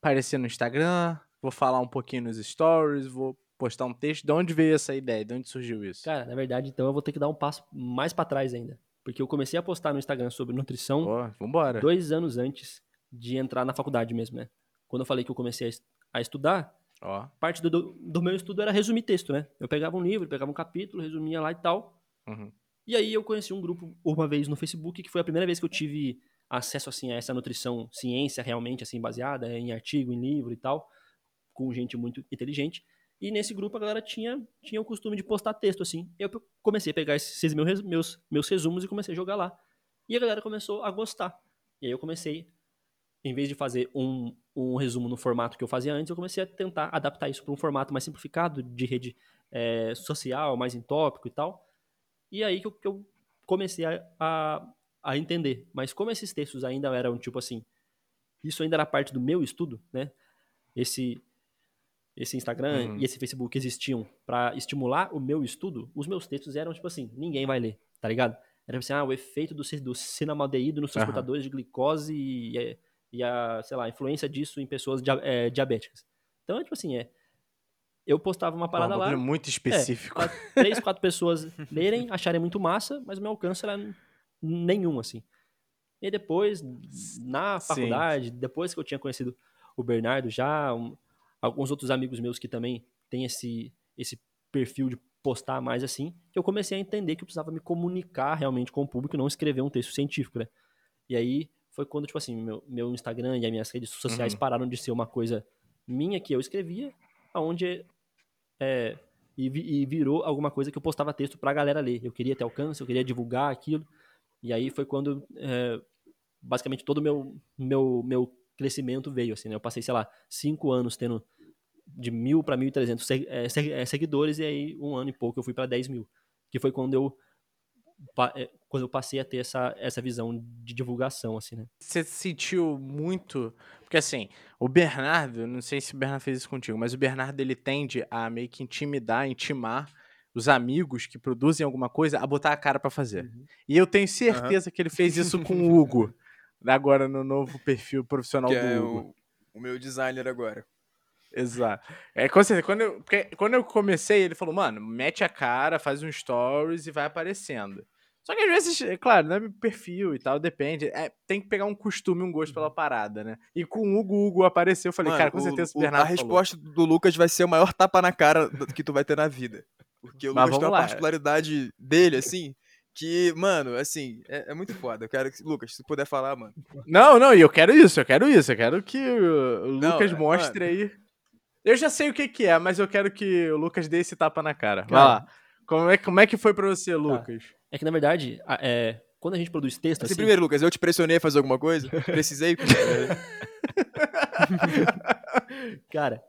aparecer no Instagram, vou falar um pouquinho nos stories, vou postar um texto. De onde veio essa ideia? De onde surgiu isso? Cara, na verdade, então eu vou ter que dar um passo mais para trás ainda, porque eu comecei a postar no Instagram sobre nutrição vambora. dois anos antes de entrar na faculdade mesmo, né? Quando eu falei que eu comecei a es- a estudar, Ó. parte do, do, do meu estudo era resumir texto, né? Eu pegava um livro, pegava um capítulo, resumia lá e tal. Uhum. E aí eu conheci um grupo uma vez no Facebook, que foi a primeira vez que eu tive acesso assim a essa nutrição ciência realmente assim baseada em artigo, em livro e tal, com gente muito inteligente. E nesse grupo a galera tinha tinha o costume de postar texto assim. Eu comecei a pegar esses meus meus meus resumos e comecei a jogar lá. E a galera começou a gostar. E aí eu comecei em vez de fazer um, um resumo no formato que eu fazia antes, eu comecei a tentar adaptar isso para um formato mais simplificado, de rede eh, social, mais em tópico e tal. E aí que eu, que eu comecei a, a, a entender. Mas como esses textos ainda eram, tipo assim, isso ainda era parte do meu estudo, né? Esse, esse Instagram Uhum. e esse Facebook existiam para estimular o meu estudo, os meus textos eram, tipo assim, ninguém vai ler, tá ligado? Era assim, ah, o efeito do, do nos transportadores de glicose e, e, a, sei lá, a influência disso em pessoas dia- eh, diabéticas. Então, é tipo assim, é... Eu postava uma Pô, um parada lá, muito específico. pra três, quatro pessoas lerem, acharem muito massa, mas o meu alcance era nenhum, assim. E depois, na Sim. faculdade, depois que eu tinha conhecido o Bernardo já, um- alguns outros amigos meus que também têm esse, esse perfil de postar mais assim, que eu comecei a entender que eu precisava me comunicar realmente com o público e não escrever um texto científico, né? E aí foi quando, tipo assim, meu, meu Instagram e as minhas redes sociais Uhum. pararam de ser uma coisa minha que eu escrevia, aonde é, e, e virou alguma coisa que eu postava texto pra galera ler. Eu queria ter alcance, eu queria divulgar aquilo. E aí foi quando é, basicamente todo o meu, meu, meu crescimento veio, assim, né? Eu passei, sei lá, cinco anos tendo de mil para mil e trezentos é, seguidores e aí um ano e pouco eu fui pra 10 mil. Que foi quando eu, é, quando eu passei a ter essa, essa visão de divulgação, assim, né? Você sentiu muito. Porque assim, o Bernardo, não sei se o Bernardo fez isso contigo, mas o Bernardo ele tende a meio que intimidar, intimar os amigos que produzem alguma coisa a botar a cara pra fazer. Uhum. E eu tenho certeza que ele fez isso com o Hugo, agora no novo perfil profissional Que do é Hugo. o, o meu designer agora. Exato. É, com certeza, quando eu, porque quando eu comecei, ele falou, mano, mete a cara, faz um stories e vai aparecendo. Só que às vezes, é claro, não é meu perfil e tal, depende. É, tem que pegar um costume, um gosto pela parada, né? E com o Hugo, o Hugo apareceu, eu falei, Mano, cara, com o- certeza o, o- Bernardo A falou. resposta do Lucas vai ser o maior tapa na cara que tu vai ter na vida. Porque o Mas Lucas tem uma lá. particularidade dele, assim, que, mano, assim, é, é muito foda. Eu quero que. Lucas, se tu puder falar, mano. Não, não, e eu quero isso, eu quero isso, eu quero que o, o Não, Lucas é, mostre aí. Eu já sei o que que é, mas eu quero que o Lucas dê esse tapa na cara. Vai lá. Como é, como é que foi pra você, Lucas? É que, na verdade, a- é, quando a gente produz texto, Assim, assim, primeiro, Lucas, eu te pressionei a fazer alguma coisa? Precisei? cara,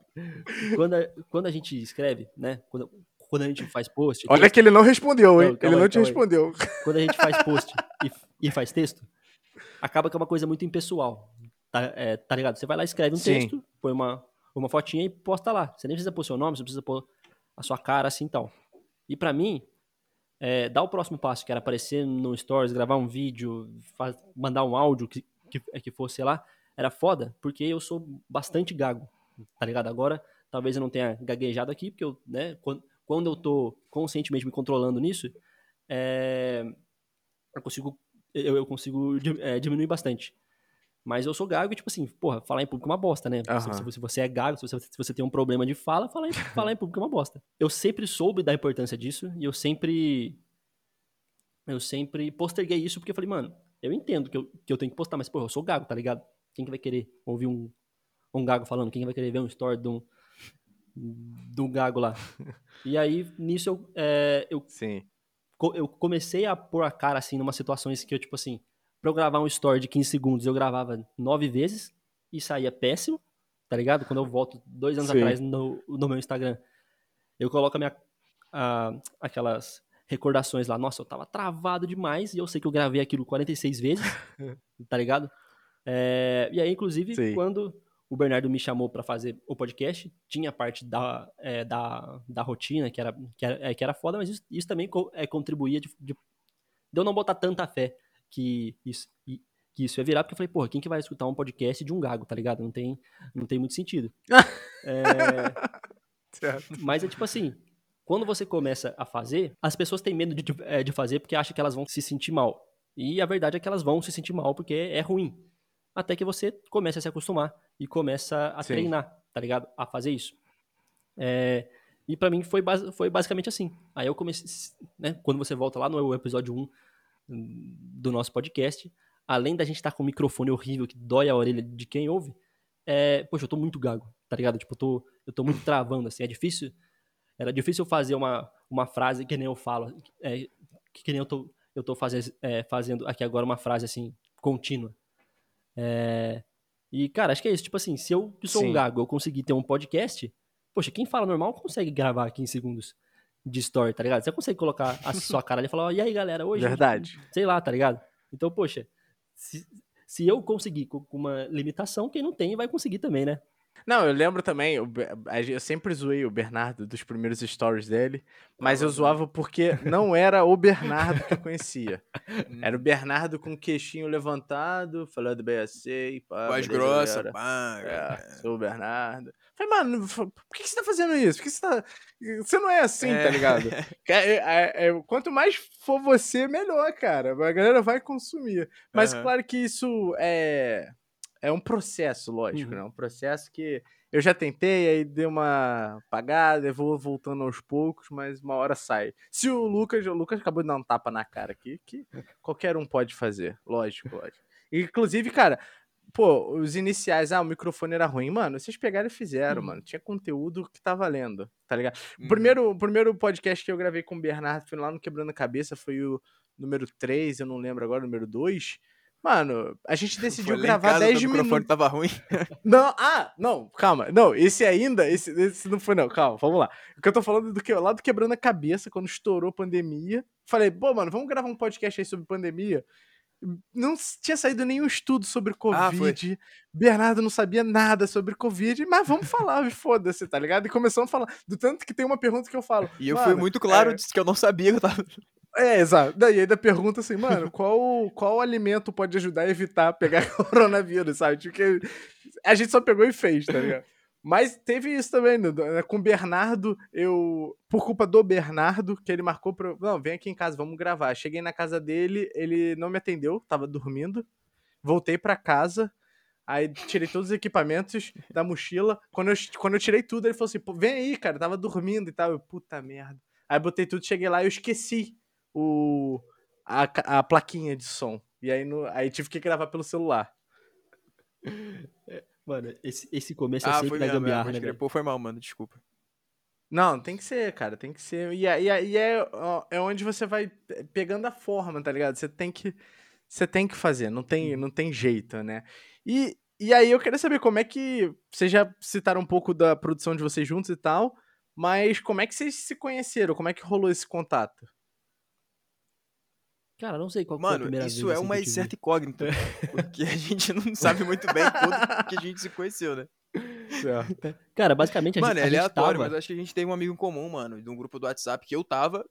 quando a, quando a gente escreve, né? Quando, quando a gente faz post, Olha texto, que ele não respondeu, hein? Não, ele não aí, te calma aí. respondeu. quando a gente faz post e, e faz texto, acaba que é uma coisa muito impessoal. Tá, é, tá ligado? Você vai lá, escreve um Sim. texto, põe uma, uma fotinha e posta lá. Você nem precisa pôr seu nome, você precisa pôr a sua cara assim e tal. E pra mim, é, dar o próximo passo, que era aparecer no Stories, gravar um vídeo, faz- mandar um áudio que, que, que fosse, sei lá, era foda, porque eu sou bastante gago, tá ligado? Agora, talvez eu não tenha gaguejado aqui, porque eu, né, quando, quando eu tô conscientemente me controlando nisso, é, eu consigo, eu, eu consigo é, diminuir bastante. Mas eu sou gago e, tipo assim, porra, falar em público é uma bosta, né? Se, Aham. se você- se você é gago, se você, se você tem um problema de fala, falar em, falar em público é uma bosta. Eu sempre soube da importância disso e eu sempre. Eu sempre posterguei isso porque eu falei, mano, eu entendo que eu, que eu tenho que postar, mas, porra, eu sou gago, tá ligado? Quem que vai querer ouvir um, um gago falando? Quem que vai querer ver um story de um, um gago lá? E aí, nisso, eu, é, eu Sim. co- eu comecei a pôr a cara assim numa situações que eu, tipo assim, pra eu gravar um story de 15 segundos, eu gravava nove vezes e saía péssimo, tá ligado? Quando eu volto dois anos Sim. atrás no, no meu Instagram, eu coloco a minha, a- aquelas recordações lá, nossa, eu tava travado demais e eu sei que eu gravei aquilo 46 vezes, tá ligado? É, e aí, inclusive, Sim. quando o Bernardo me chamou pra fazer o podcast, tinha parte da, é, da, da rotina, que era, que era, é, que era foda, mas isso, isso também co- é, contribuía de, de, de eu não botar tanta fé que isso, que isso ia virar, porque eu falei, porra, quem que vai escutar um podcast de um gago, tá ligado? Não tem, não tem muito sentido. É, mas é tipo assim, quando você começa a fazer, as pessoas têm medo de, de, é, de fazer porque acham que elas vão se sentir mal. E a verdade é que elas vão se sentir mal porque é ruim. Até que você começa a se acostumar e começa a Sim. treinar, tá ligado? A fazer isso. É, e pra mim foi, foi basicamente assim. Aí eu comecei, né? Quando você volta lá no episódio 1 hum, do nosso podcast, além da gente estar com um microfone horrível que dói a orelha de quem ouve, é, poxa, eu tô muito gago, tá ligado? Tipo, eu tô, eu tô muito travando, assim, é difícil. Era difícil eu fazer uma, uma frase que nem eu falo, é, que, nem eu tô, eu tô fazendo, é, fazendo aqui agora uma frase, assim, contínua. É, e, cara, acho que é isso. Tipo assim, se eu que sou Sim. um gago, eu conseguir ter um podcast, poxa, quem fala normal consegue gravar 15 segundos de story, tá ligado? Você consegue colocar a sua cara ali e falar, ó, e aí, galera, hoje... Verdade. Sei lá, tá ligado? Então, poxa, se, se eu conseguir com uma limitação, quem não tem vai conseguir também, né? Não, eu lembro também, gen- eu sempre zoei o Bernardo dos primeiros stories dele, mas eu zoava porque não era o Bernardo que eu conhecia. Era o Bernardo com o queixinho levantado, falando bem assim, pá, Voz grossa, galera? pá. É, sou o Bernardo. Falei, mano, por que você tá fazendo isso? Por que você tá. Você não é assim, tá É. ligado? Que é- é- é- quanto mais for você, melhor, cara. A galera vai consumir. Mas Aham. claro que isso é. É um processo, lógico, Uhum. né? Um processo que eu já tentei, aí dei uma apagada, eu vou voltando aos poucos, mas uma hora sai. Se o Lucas, o Lucas acabou de dar um tapa na cara aqui, que qualquer um pode fazer, lógico, lógico. Inclusive, cara, pô, os iniciais, ah, o microfone era ruim, mano, vocês pegaram e fizeram, Uhum. mano. Tinha conteúdo que tá valendo, tá ligado? O Uhum. primeiro, o primeiro podcast que eu gravei com o Bernardo foi lá no Quebrando a Cabeça, foi o número 3, eu não lembro agora, o número 2. Mano, a gente decidiu gravar casa, 10 teu microfone minutos. tava ruim. Não, ah, não, calma. Não, esse ainda, esse, esse não foi não, calma, vamos lá. O que eu tô falando do que lá do Quebrando a Cabeça, quando estourou a pandemia. Falei, pô, mano, vamos gravar um podcast aí sobre pandemia. Não tinha saído nenhum estudo sobre Ah. Covid. Bernardo não sabia nada sobre Covid, mas vamos falar, foda-se, tá ligado? E começamos a falar. Do tanto que tem uma pergunta que eu falo. E eu fui "Mano, muito claro é, disso que eu não sabia que eu tava. É, exato. Daí ainda pergunta assim, mano, qual, qual alimento pode ajudar a evitar pegar coronavírus, sabe? Tipo, que a gente só pegou e fez, tá ligado? Mas teve isso também, né, né, com o Bernardo, eu, por culpa do Bernardo, que ele marcou pra. Não, vem aqui em casa, vamos gravar. Cheguei na casa dele, ele não me atendeu, tava dormindo. Voltei pra casa, aí tirei todos os equipamentos da mochila. Quando eu, quando eu tirei tudo, ele falou assim: Pô, vem aí, cara, tava dormindo e tal. Eu, puta merda. Aí botei tudo, cheguei lá e eu esqueci o, a, a plaquinha de som. E aí, no, aí tive que gravar pelo celular. Mano, esse, esse começo é Ah, sempre foi da é, gambiarra, né? Pô, foi mal, mano, desculpa. Não, tem que ser, cara, tem que ser. E, é- e, é- e é, é onde você vai pegando a forma, tá ligado? Você tem que, você tem que fazer, não tem, não tem jeito, né? E, e aí eu queria saber como é que. Vocês já citaram um pouco da produção de vocês juntos e tal, mas como é que vocês se conheceram? Como é que rolou esse contato? Cara, não sei qual foi a Mano, primeira isso vez, é assim, uma certa incógnita. Porque a gente não sabe muito bem quando que a gente se conheceu, né? Certo. Cara, basicamente a Mano, gente, é a gente aleatório, tava, mas acho que a gente tem um amigo em comum, mano, de um grupo do WhatsApp que eu tava.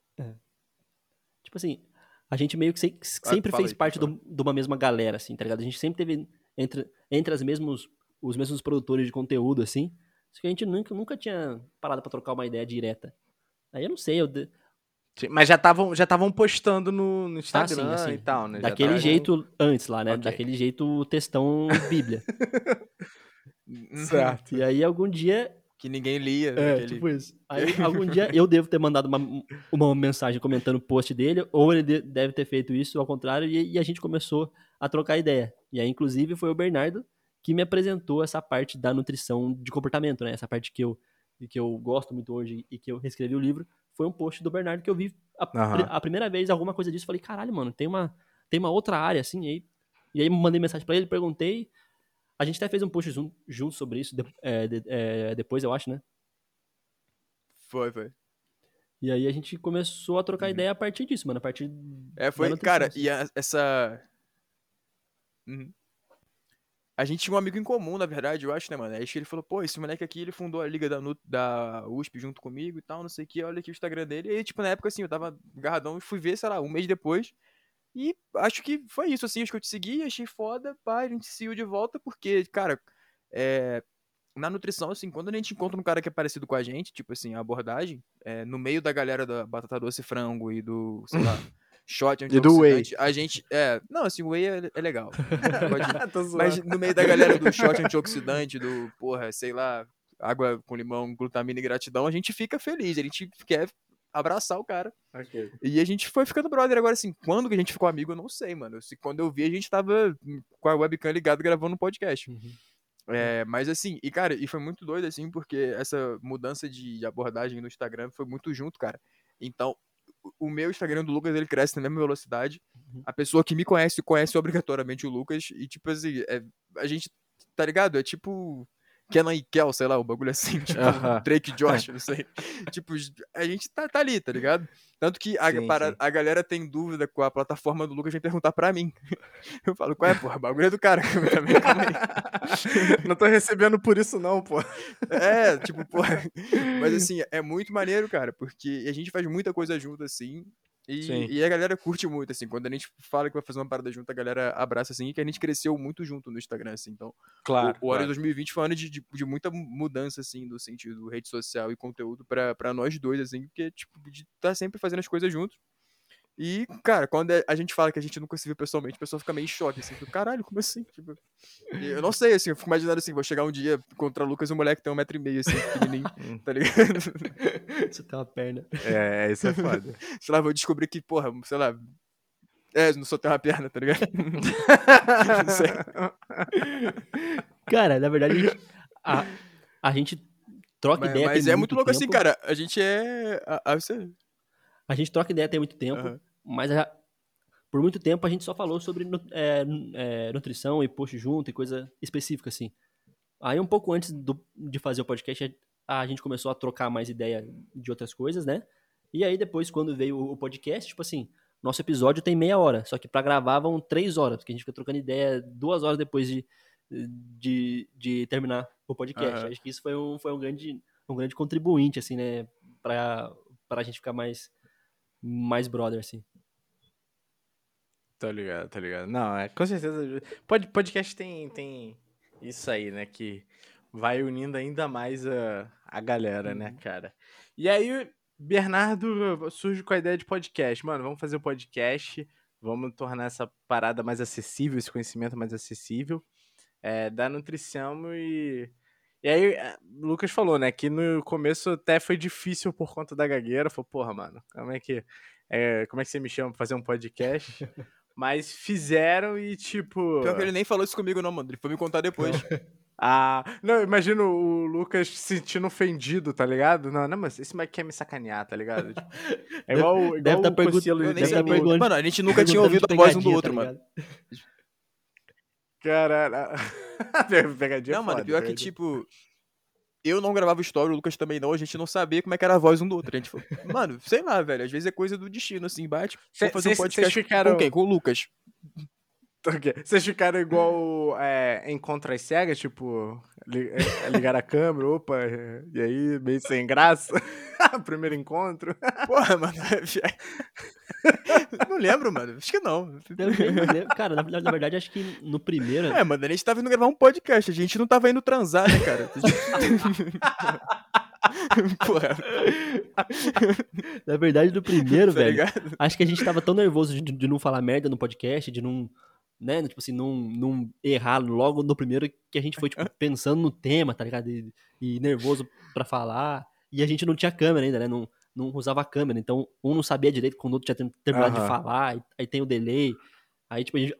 tipo assim, a gente meio que se- sempre fala fez aí, parte do- de uma mesma galera, assim, tá ligado? A gente sempre teve entre, entre as mesmos, os mesmos produtores de conteúdo, assim, só que a gente nunca, nunca tinha parado pra trocar uma ideia direta. Aí eu não sei, eu... de- Mas já estavam já estavam postando no, no Ah, sim, Instagram assim, e tal, né? Daquele tavam- jeito antes lá, né? Ok. Daquele jeito textão bíblia. Certo. e aí algum dia Que ninguém lia. É, aquele- tipo isso. Aí algum dia eu devo ter mandado uma, uma mensagem comentando o post dele, ou ele de- deve ter feito isso ao contrário, e, e a gente começou a trocar ideia. E aí, inclusive, foi o Bernardo que me apresentou essa parte da nutrição de comportamento, né? Essa parte que eu, que eu gosto muito hoje e que eu reescrevi o livro. Foi um post do Bernardo que eu vi a, pri- a primeira vez alguma coisa disso. Falei, caralho, mano, tem uma, tem uma outra área assim. E aí, e aí mandei mensagem pra ele, perguntei. A gente até fez um post jun- junto sobre isso de- é, de- é, depois, eu acho, né? Foi, foi. E aí a gente começou a trocar Uhum. ideia a partir disso, mano. A partir. É, foi, cara, e a- essa. Uhum. A gente tinha um amigo em comum, na verdade, eu acho, né, mano? Aí ele falou, pô, esse moleque aqui, ele fundou a liga da, da USP junto comigo e tal, não sei o que, olha aqui o Instagram dele. E aí, tipo, na época, assim, eu tava garradão e fui ver, sei lá, um mês depois. E acho que foi isso, assim, acho que eu te segui, achei foda, pá, a gente se seguiu de volta, porque, cara, é, na nutrição, assim, quando a gente encontra um cara que é parecido com a gente, tipo assim, a abordagem, é, no meio da galera da batata doce frango e do, sei lá, shot E do whey. antioxidante, a gente, é, não, assim, o whey é, é legal. Pode- mas no meio da galera do shot antioxidante, do, porra, sei lá, água com limão, glutamina e gratidão, a gente fica feliz, a gente quer abraçar o cara. Ok. E a gente foi ficando brother. Agora, assim, quando que a gente ficou amigo, eu não sei, mano. Se, quando eu vi, a gente tava com a webcam ligada gravando um podcast. Uhum. É, mas assim, e cara, e foi muito doido, assim, porque essa mudança de abordagem no Instagram foi muito junto, cara. Então, o- meu Instagram do Lucas, ele cresce na mesma velocidade. Uhum. A pessoa que me conhece, conhece obrigatoriamente o Lucas. E, tipo assim, é- a gente, tá ligado? É tipo Kenan e Kel, sei lá, o bagulho assim, tipo Aham. Drake e Josh, não sei. tipo, a gente tá, tá ali, tá ligado? Tanto que a, Sim, para- sim. a galera tem dúvida com a plataforma do Lucas, vem perguntar pra mim. Eu falo, qual é, porra? O bagulho é do cara. Não tô recebendo por isso, não, pô. É, tipo, porra. Mas assim, é muito maneiro, cara, porque a gente faz muita coisa junto, assim. E, Sim. e a galera curte muito, assim. Quando a gente fala que vai fazer uma parada junto, a galera abraça, assim, e que a gente cresceu muito junto no Instagram, assim. Então, Claro. o, o ano de 2020 foi um ano de, de, de muita mudança, assim, do sentido rede social e conteúdo pra nós dois, assim, porque, tipo, de estar sempre fazendo as coisas juntos. E, cara, quando é- a gente fala que a gente nunca se viu pessoalmente, a pessoa fica meio em choque, assim, tipo, caralho, como assim? Tipo, eu não sei, assim, eu fico imaginando assim, vou chegar um dia contra o Lucas, um moleque que tem um metro e meio, assim, pequenininho, tá ligado? Você tem uma perna. É, isso é foda. sei lá, vou descobrir que, porra, sei lá, é, não só tem uma perna, tá ligado? Não sei. Cara, na verdade, a gente, a, a gente troca Mas, ideia. mas é muito louco assim, tempo. cara, a gente é... A, a, você... A gente troca ideia tem muito tempo, Aham. mas a- por muito tempo a gente só falou sobre é, é, nutrição e post junto e coisa específica, assim. Aí um pouco antes do- de fazer o podcast, a, a gente começou a trocar mais ideia de outras coisas, né? E aí depois, quando veio o, o podcast, tipo assim, nosso episódio tem meia hora, só que pra gravar vão três horas, porque a gente fica trocando ideia duas horas depois de, de, de terminar o podcast. Aham. Acho que isso foi um, foi um grande, um grande contribuinte, assim, né? Pra, pra gente ficar mais, mais brother, assim. Tô ligado, tô ligado. Não, é, com certeza. Pod, podcast tem, tem isso aí, né? Que vai unindo ainda mais a, a galera, né, cara? E aí, Bernardo surge com a ideia de podcast. Mano, vamos fazer um podcast, vamos tornar essa parada mais acessível, esse conhecimento mais acessível, é, da nutrição e. E aí, o Lucas falou, né, que no começo até foi difícil por conta da gagueira. Falou, porra, mano, como é que. é, como é que você me chama pra fazer um podcast? Mas fizeram e, tipo. Pior que ele nem falou isso comigo, não, mano. Ele foi me contar depois. Ah, não, imagino o Lucas se sentindo ofendido, tá ligado? Não, não, mas esse moleque quer me sacanear, tá ligado? Tipo, é igual, igual Deve tá o pergun- Cossielo de nem deve tá perguntando- Mano, a gente nunca tinha ouvido a voz um do outro, tá mano. Caralho. Pegadinha Não, mano, foda, pior que, tipo, eu não gravava história, o Lucas também não, a gente não sabia como é que era a voz um do outro. A gente falou, mano, sei lá, velho, às vezes é coisa do destino, assim, bate. Cê- Vou fazer um podcast ficaram- com quem? Com o Lucas. Ok. Vocês ficaram igual é, encontro às cegas, tipo, ligar a câmera, opa, é, e aí, meio sem graça? Primeiro encontro. Porra, mano. não lembro, mano. Acho que não. Eu nem lembro. Cara, na, na verdade, acho que no primeiro. É, mano, a gente tava indo gravar um podcast, a gente não tava indo transar, né, cara? Porra, Na verdade, no primeiro, tá velho. ligado? Acho que a gente tava tão nervoso de, de não falar merda no podcast, de não. Né, tipo assim, não, não errar logo no primeiro que a gente foi, tipo, pensando no tema, tá ligado? E, e nervoso pra falar. E a gente não tinha câmera ainda, né? Não, não usava a câmera. Então, um não sabia direito quando o outro tinha ter- terminado Aham. de falar. Aí, tem o delay. Aí, tipo, a gente,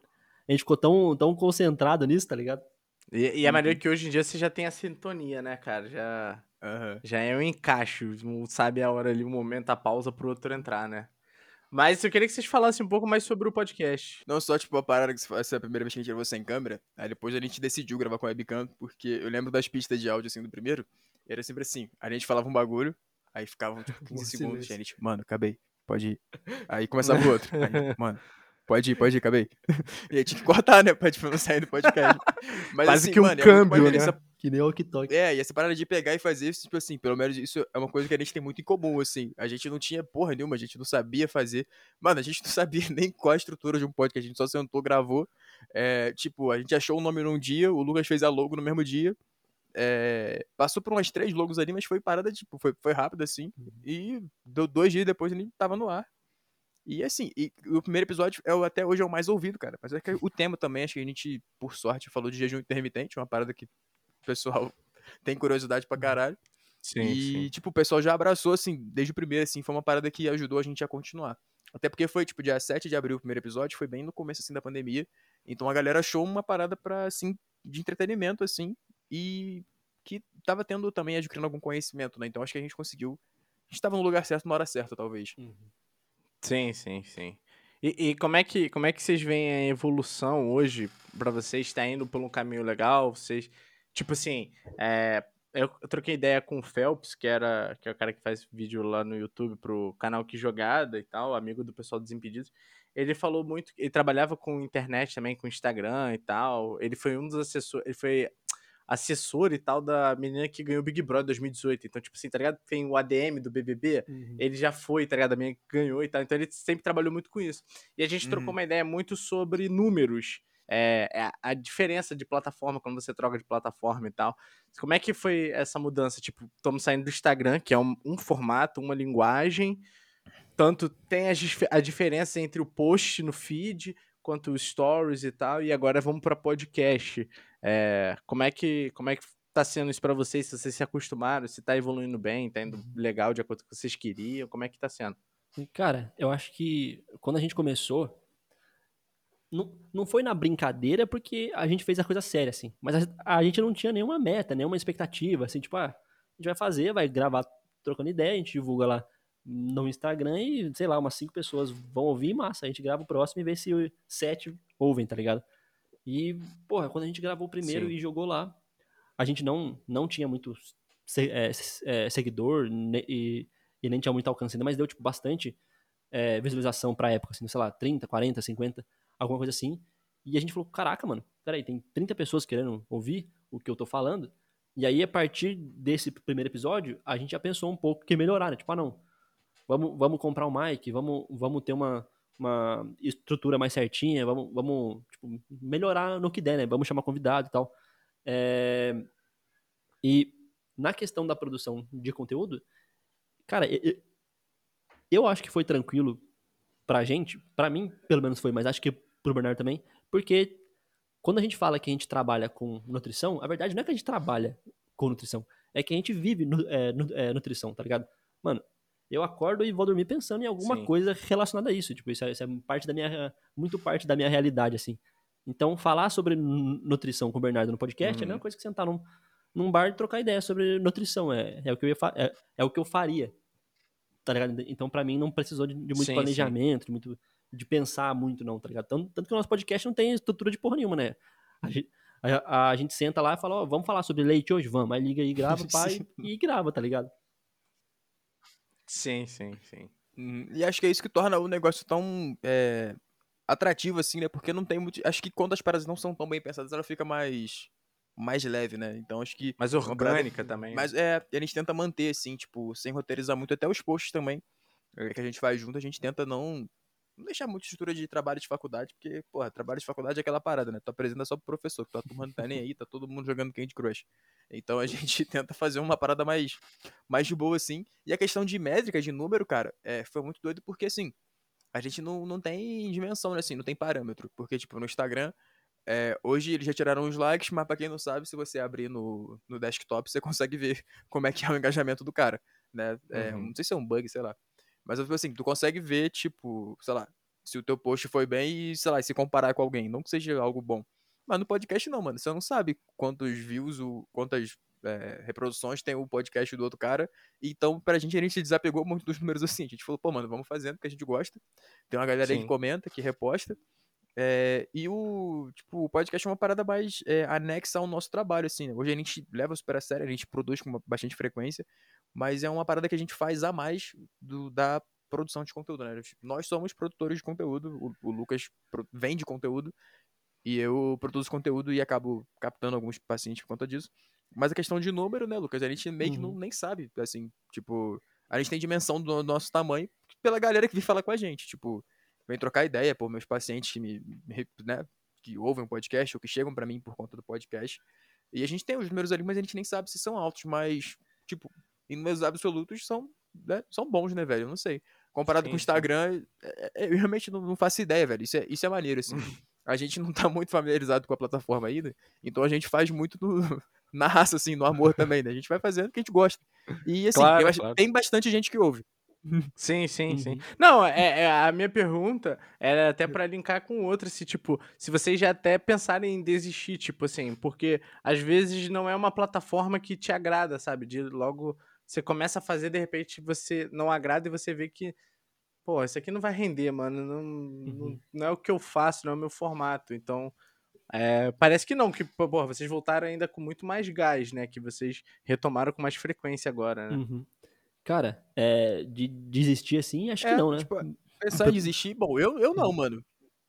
a gente ficou tão, tão concentrado nisso, tá ligado? E, e é maneiro que hoje em dia você já tem a sintonia, né, cara? Já, Aham. já é um encaixe, sabe a hora ali, o momento, a pausa pro outro entrar, né? Mas eu queria que vocês falassem um pouco mais sobre o podcast. Não só, tipo, a parada que essa é a primeira vez que a gente gravou sem câmera, aí depois a gente decidiu gravar com a webcam, porque eu lembro das pistas de áudio, assim, do primeiro, era sempre assim, a gente falava um bagulho, aí ficavam, tipo, 15 Um segundos, e a gente, mano, acabei, pode ir. Aí começava o outro, aí, mano, pode ir, pode ir, acabei. E aí tinha que cortar, né, pra, tipo, não sair do podcast. Mas, Quase assim, que um mano, é câmbio, maneiro né? essa Que nem o TikTok. é, e essa parada de pegar e fazer isso, tipo assim, pelo menos isso é uma coisa que a gente tem muito em comum, assim. A gente não tinha porra nenhuma, a gente não sabia fazer. Mano, a gente não sabia nem qual a estrutura de um podcast, a gente só sentou, gravou. É, tipo, a gente achou o nome num dia, o Lucas fez a logo no mesmo dia. É, passou por umas três logos ali, mas foi parada, tipo, foi, foi rápido assim. E deu dois dias depois ele tava no ar. E assim, e o primeiro episódio é, o- até hoje é o mais ouvido, cara. Mas é que o tema também, acho que a gente, por sorte, falou de jejum intermitente, uma parada que o pessoal tem curiosidade pra caralho. Sim, e, tipo, o pessoal já abraçou, assim, desde o primeiro, assim, foi uma parada que ajudou a gente a continuar. Até porque foi, tipo, dia 7 de abril o primeiro episódio, foi bem no começo, assim, da pandemia. Então a galera achou uma parada pra, assim, de entretenimento, assim, e que tava tendo também, adquirindo algum conhecimento, né? Então acho que a gente conseguiu. A gente tava no lugar certo na hora certa, talvez. Sim, sim, sim. E, e como, é que, como é que vocês veem a evolução hoje pra vocês? Tá indo por um caminho legal? Vocês. Tipo assim, é, eu, eu troquei ideia com o Phelps, que, era, que é o cara que faz vídeo lá no YouTube pro canal Que Jogada e tal, amigo do pessoal dos Impedidos. Ele falou muito. Ele trabalhava com internet também, com Instagram e tal. Ele foi um dos assessores. Ele foi assessor e tal da menina que ganhou o Big Brother 2018. Então, tipo assim, tá ligado? Tem o ADM do BBB ele já foi, tá ligado? A minha ganhou e tal. Então ele sempre trabalhou muito com isso. E a gente trocou Uhum. uma ideia muito sobre números. É, é a- a diferença de plataforma, quando você troca de plataforma e tal. Como é que foi essa mudança? Tipo, estamos saindo do Instagram, que é um, um formato, uma linguagem. Tanto tem dif- a diferença entre o post no feed, quanto os stories e tal. E agora vamos para podcast. É, como, é que, como é que tá sendo isso para vocês? Se vocês se acostumaram, se tá evoluindo bem, tá indo legal de acordo com o que vocês queriam, como é que tá sendo? Cara, eu acho que quando a gente começou, não, não foi na brincadeira porque a gente fez a coisa séria, assim. Mas a, a gente não tinha nenhuma meta, nenhuma expectativa, assim, tipo, ah, a gente vai fazer, vai gravar trocando ideia, a gente divulga lá no Instagram e, sei lá, umas cinco pessoas vão ouvir, massa, a gente grava o próximo e vê se sete ouvem, tá ligado? E, porra, quando a gente gravou o primeiro Sim. e jogou lá, a gente não, não tinha muito se- é, é, seguidor e, e nem tinha muito alcance ainda, mas deu, tipo, bastante é, visualização pra época, assim, sei lá, 30, 40, 50, alguma coisa assim. E a gente falou, caraca, mano, peraí, tem 30 pessoas querendo ouvir o que eu tô falando. E aí, a partir desse primeiro episódio, a gente já pensou um pouco que melhorar, né? Tipo, ah, não, vamos, vamos comprar um mic, vamos, vamos ter uma, uma estrutura mais certinha, vamos, vamos tipo, melhorar no que der, né? Vamos chamar convidado e tal. É, E na questão da produção de conteúdo, cara, e- e- eu acho que foi tranquilo pra gente, pra mim, pelo menos foi, mas acho que pro Bernardo também, porque quando a gente fala que a gente trabalha com nutrição, a verdade não é que a gente trabalha com nutrição, é que a gente vive é, é, nutrição, tá ligado? Mano, eu acordo e vou dormir pensando em alguma Sim. coisa relacionada a isso. Tipo, isso é, isso é parte da minha, muito parte da minha realidade, assim. Então, falar sobre nu- nutrição com o Bernardo no podcast é a Uhum. mesma coisa que sentar num, num bar e trocar ideia sobre nutrição. É, é, o, que eu ia é, é o que eu faria. Tá ligado? Então, pra mim, não precisou de, de muito Sim, sim. planejamento, de muito de pensar muito, não, tá ligado? Tanto, tanto que o nosso podcast não tem estrutura de porra nenhuma, né? A gente, a, a gente senta lá e fala, ó, vamos falar sobre leite hoje? Vamos. Aí liga aí, grava, pai, Sim. e grava, tá ligado? Sim, sim, sim. Uhum. E acho que é isso que torna o negócio tão é, atrativo, assim, né? Porque não tem muito. Acho que quando as paradas não são tão bem pensadas, ela fica mais. Mais leve, né? Então acho que. Parada- orgânica também. né? Mas é, a gente tenta manter, assim, tipo, sem roteirizar muito, até os posts também. é, Que a gente faz junto, a gente tenta não. Não deixar muita estrutura de trabalho de faculdade, porque, porra, trabalho de faculdade é aquela parada, né? Tu apresenta só pro professor, que tua turma não tá nem aí, tá todo mundo jogando Candy Crush. Então a gente tenta fazer uma parada mais, mais de boa, assim. E a questão de métrica, de número, cara, é, foi muito doido, porque, assim, a gente não, não tem dimensão, né? Assim, não tem parâmetro. Porque, tipo, no Instagram, é, hoje eles já tiraram os likes, mas pra quem não sabe, se você abrir no, no desktop, você consegue ver como é que é o engajamento do cara, né? É, Uhum. Não sei se é um bug, sei lá. Mas, tipo assim, tu consegue ver, tipo, sei lá, se o teu post foi bem e, sei lá, se comparar com alguém. Não que seja algo bom. Mas no podcast não, mano. Você não sabe quantos views, o, quantas é, reproduções tem o podcast do outro cara. Então, pra gente, a gente desapegou muito dos números assim. A gente falou, pô, mano, vamos fazendo porque a gente gosta. Tem uma galera aí Sim. que comenta, que reposta. É, e o, tipo, o podcast é uma parada mais é, anexa ao nosso trabalho, assim, né? Hoje a gente leva super a sério, a gente produz com bastante frequência, mas é uma parada que a gente faz a mais do, da produção de conteúdo, né? Nós somos produtores de conteúdo, o, o Lucas vende conteúdo, e eu produzo conteúdo e acabo captando alguns pacientes por conta disso. Mas a questão de número, né, Lucas? A gente meio que não, Uhum. nem sabe, assim, tipo, a gente tem dimensão do nosso tamanho pela galera que vem falar com a gente, tipo, vem trocar ideia, pô, meus pacientes que me, me- né, que ouvem o podcast ou que chegam pra mim por conta do podcast. E a gente tem os números ali, mas a gente nem sabe se são altos, mas, tipo, em números absolutos são, né, são bons, né, velho? Eu não sei. Comparado Sim, com o. Instagram, é- é- eu realmente não, não faço ideia, velho. Isso é, isso é maneiro, assim. A gente não tá muito familiarizado com a plataforma ainda, então a gente faz muito no- na raça, assim, no amor também, né? A gente vai fazendo o que a gente gosta. E, assim, Claro, tem, claro. tem bastante gente que ouve. Sim, sim, sim. Uhum. Não, é, é- a minha pergunta era até pra linkar com outra, se tipo, se vocês já até pensarem em desistir, tipo assim, porque às vezes não é uma plataforma que te agrada, sabe? De logo você começa a fazer, de repente você não agrada e você vê que, pô, isso aqui não vai render, mano, não, não, Uhum. não é o que eu faço, não é o meu formato, então. é, parece que não, que, pô, vocês voltaram ainda com muito mais gás, né? Que vocês retomaram com mais frequência agora, né? Uhum. Cara, é, de desistir assim, acho É, que não, né? tipo, Pensar em desistir, bom, eu, eu não, mano.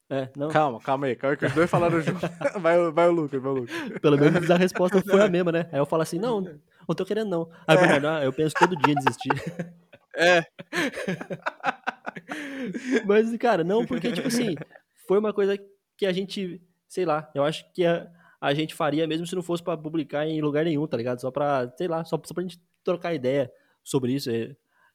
É, não. Calma, calma aí, calma aí, que os dois falaram junto. vai, o- vai o Lucas, vai o Lucas. Pelo menos a resposta foi a mesma, né? Aí eu falo assim, não, não tô querendo não. Aí o Bernardo, ah, eu penso todo dia em desistir. É, Mas, cara, não, porque, tipo assim, foi uma coisa que a gente, sei lá, eu acho que a, a gente faria mesmo se não fosse pra publicar em lugar nenhum, tá ligado? Só pra, sei lá, só, só pra gente trocar ideia sobre isso. É,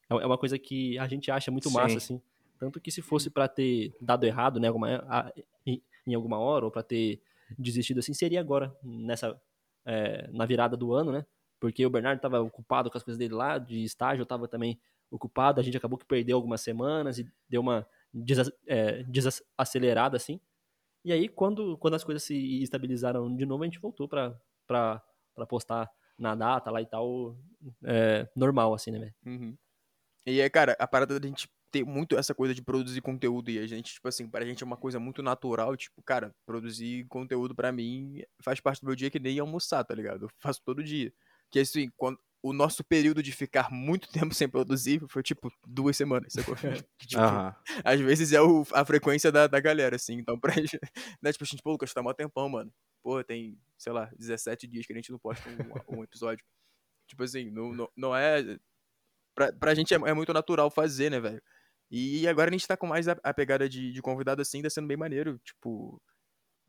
é uma coisa que a gente acha muito massa, Sim. assim. Tanto que se fosse pra ter dado errado, né, alguma, a- em, em alguma hora, ou pra ter desistido assim, seria agora, nessa, é, na virada do ano, né? Porque o Bernardo tava ocupado com as coisas dele lá, de estágio, eu tava também ocupado, a gente acabou que perdeu algumas semanas e deu uma desa- é, desacelerada, assim. E aí, quando, quando as coisas se estabilizaram de novo, a gente voltou pra postar na data lá e tal, é, normal, assim, né, velho? Uhum. E é, cara, a parada da gente ter muito essa coisa de produzir conteúdo e a gente, tipo assim, pra gente é uma coisa muito natural, tipo, cara, produzir conteúdo pra mim faz parte do meu dia que nem almoçar, tá ligado? Eu faço todo dia. Que assim, quando o nosso período de ficar muito tempo sem produzir foi tipo duas semanas, sacou? Que, tipo, Aham. às vezes é o- a frequência da, da galera, assim. Então, pra gente, né, tipo, a gente, pô, Lucas, tá mó tempão, mano. Pô, tem, sei lá, 17 dias que a gente não posta um, um episódio. Tipo assim, não, não, não é. Pra, pra gente é, é muito natural fazer, né, velho? E agora a gente tá com mais a, a pegada de, de convidado assim, tá sendo bem maneiro. Tipo,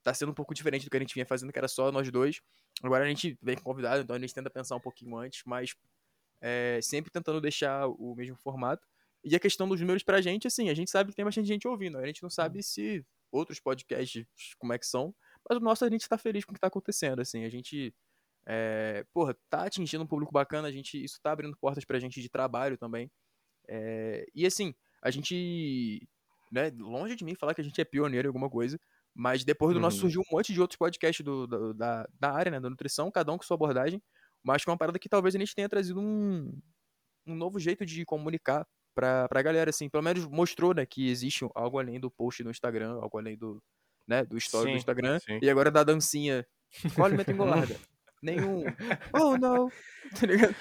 tá sendo um pouco diferente do que a gente vinha fazendo, que era só nós dois. Agora a gente vem com convidado, então a gente tenta pensar um pouquinho antes, mas é, sempre tentando deixar o mesmo formato. E a questão dos números pra gente, assim, a gente sabe que tem bastante gente ouvindo. A gente não sabe se outros podcasts como é que são, mas o nosso a gente tá feliz com o que tá acontecendo, assim. A gente, é, porra, tá atingindo um público bacana, a gente, isso tá abrindo portas pra gente de trabalho também. É, e assim, a gente, né, longe de mim falar que a gente é pioneiro em alguma coisa, mas depois do nosso Uhum. surgiu um monte de outros podcasts do, do- da, da área, né, da nutrição, cada um com sua abordagem, mas que é uma parada que talvez a gente tenha trazido um, um novo jeito de comunicar pra, pra galera, assim, pelo menos mostrou, né, que existe algo além do post no Instagram, algo além do, né, do story do Instagram, sim. e agora da dancinha, qual alimento engorda? Nenhum. Oh, não. Tá ligado?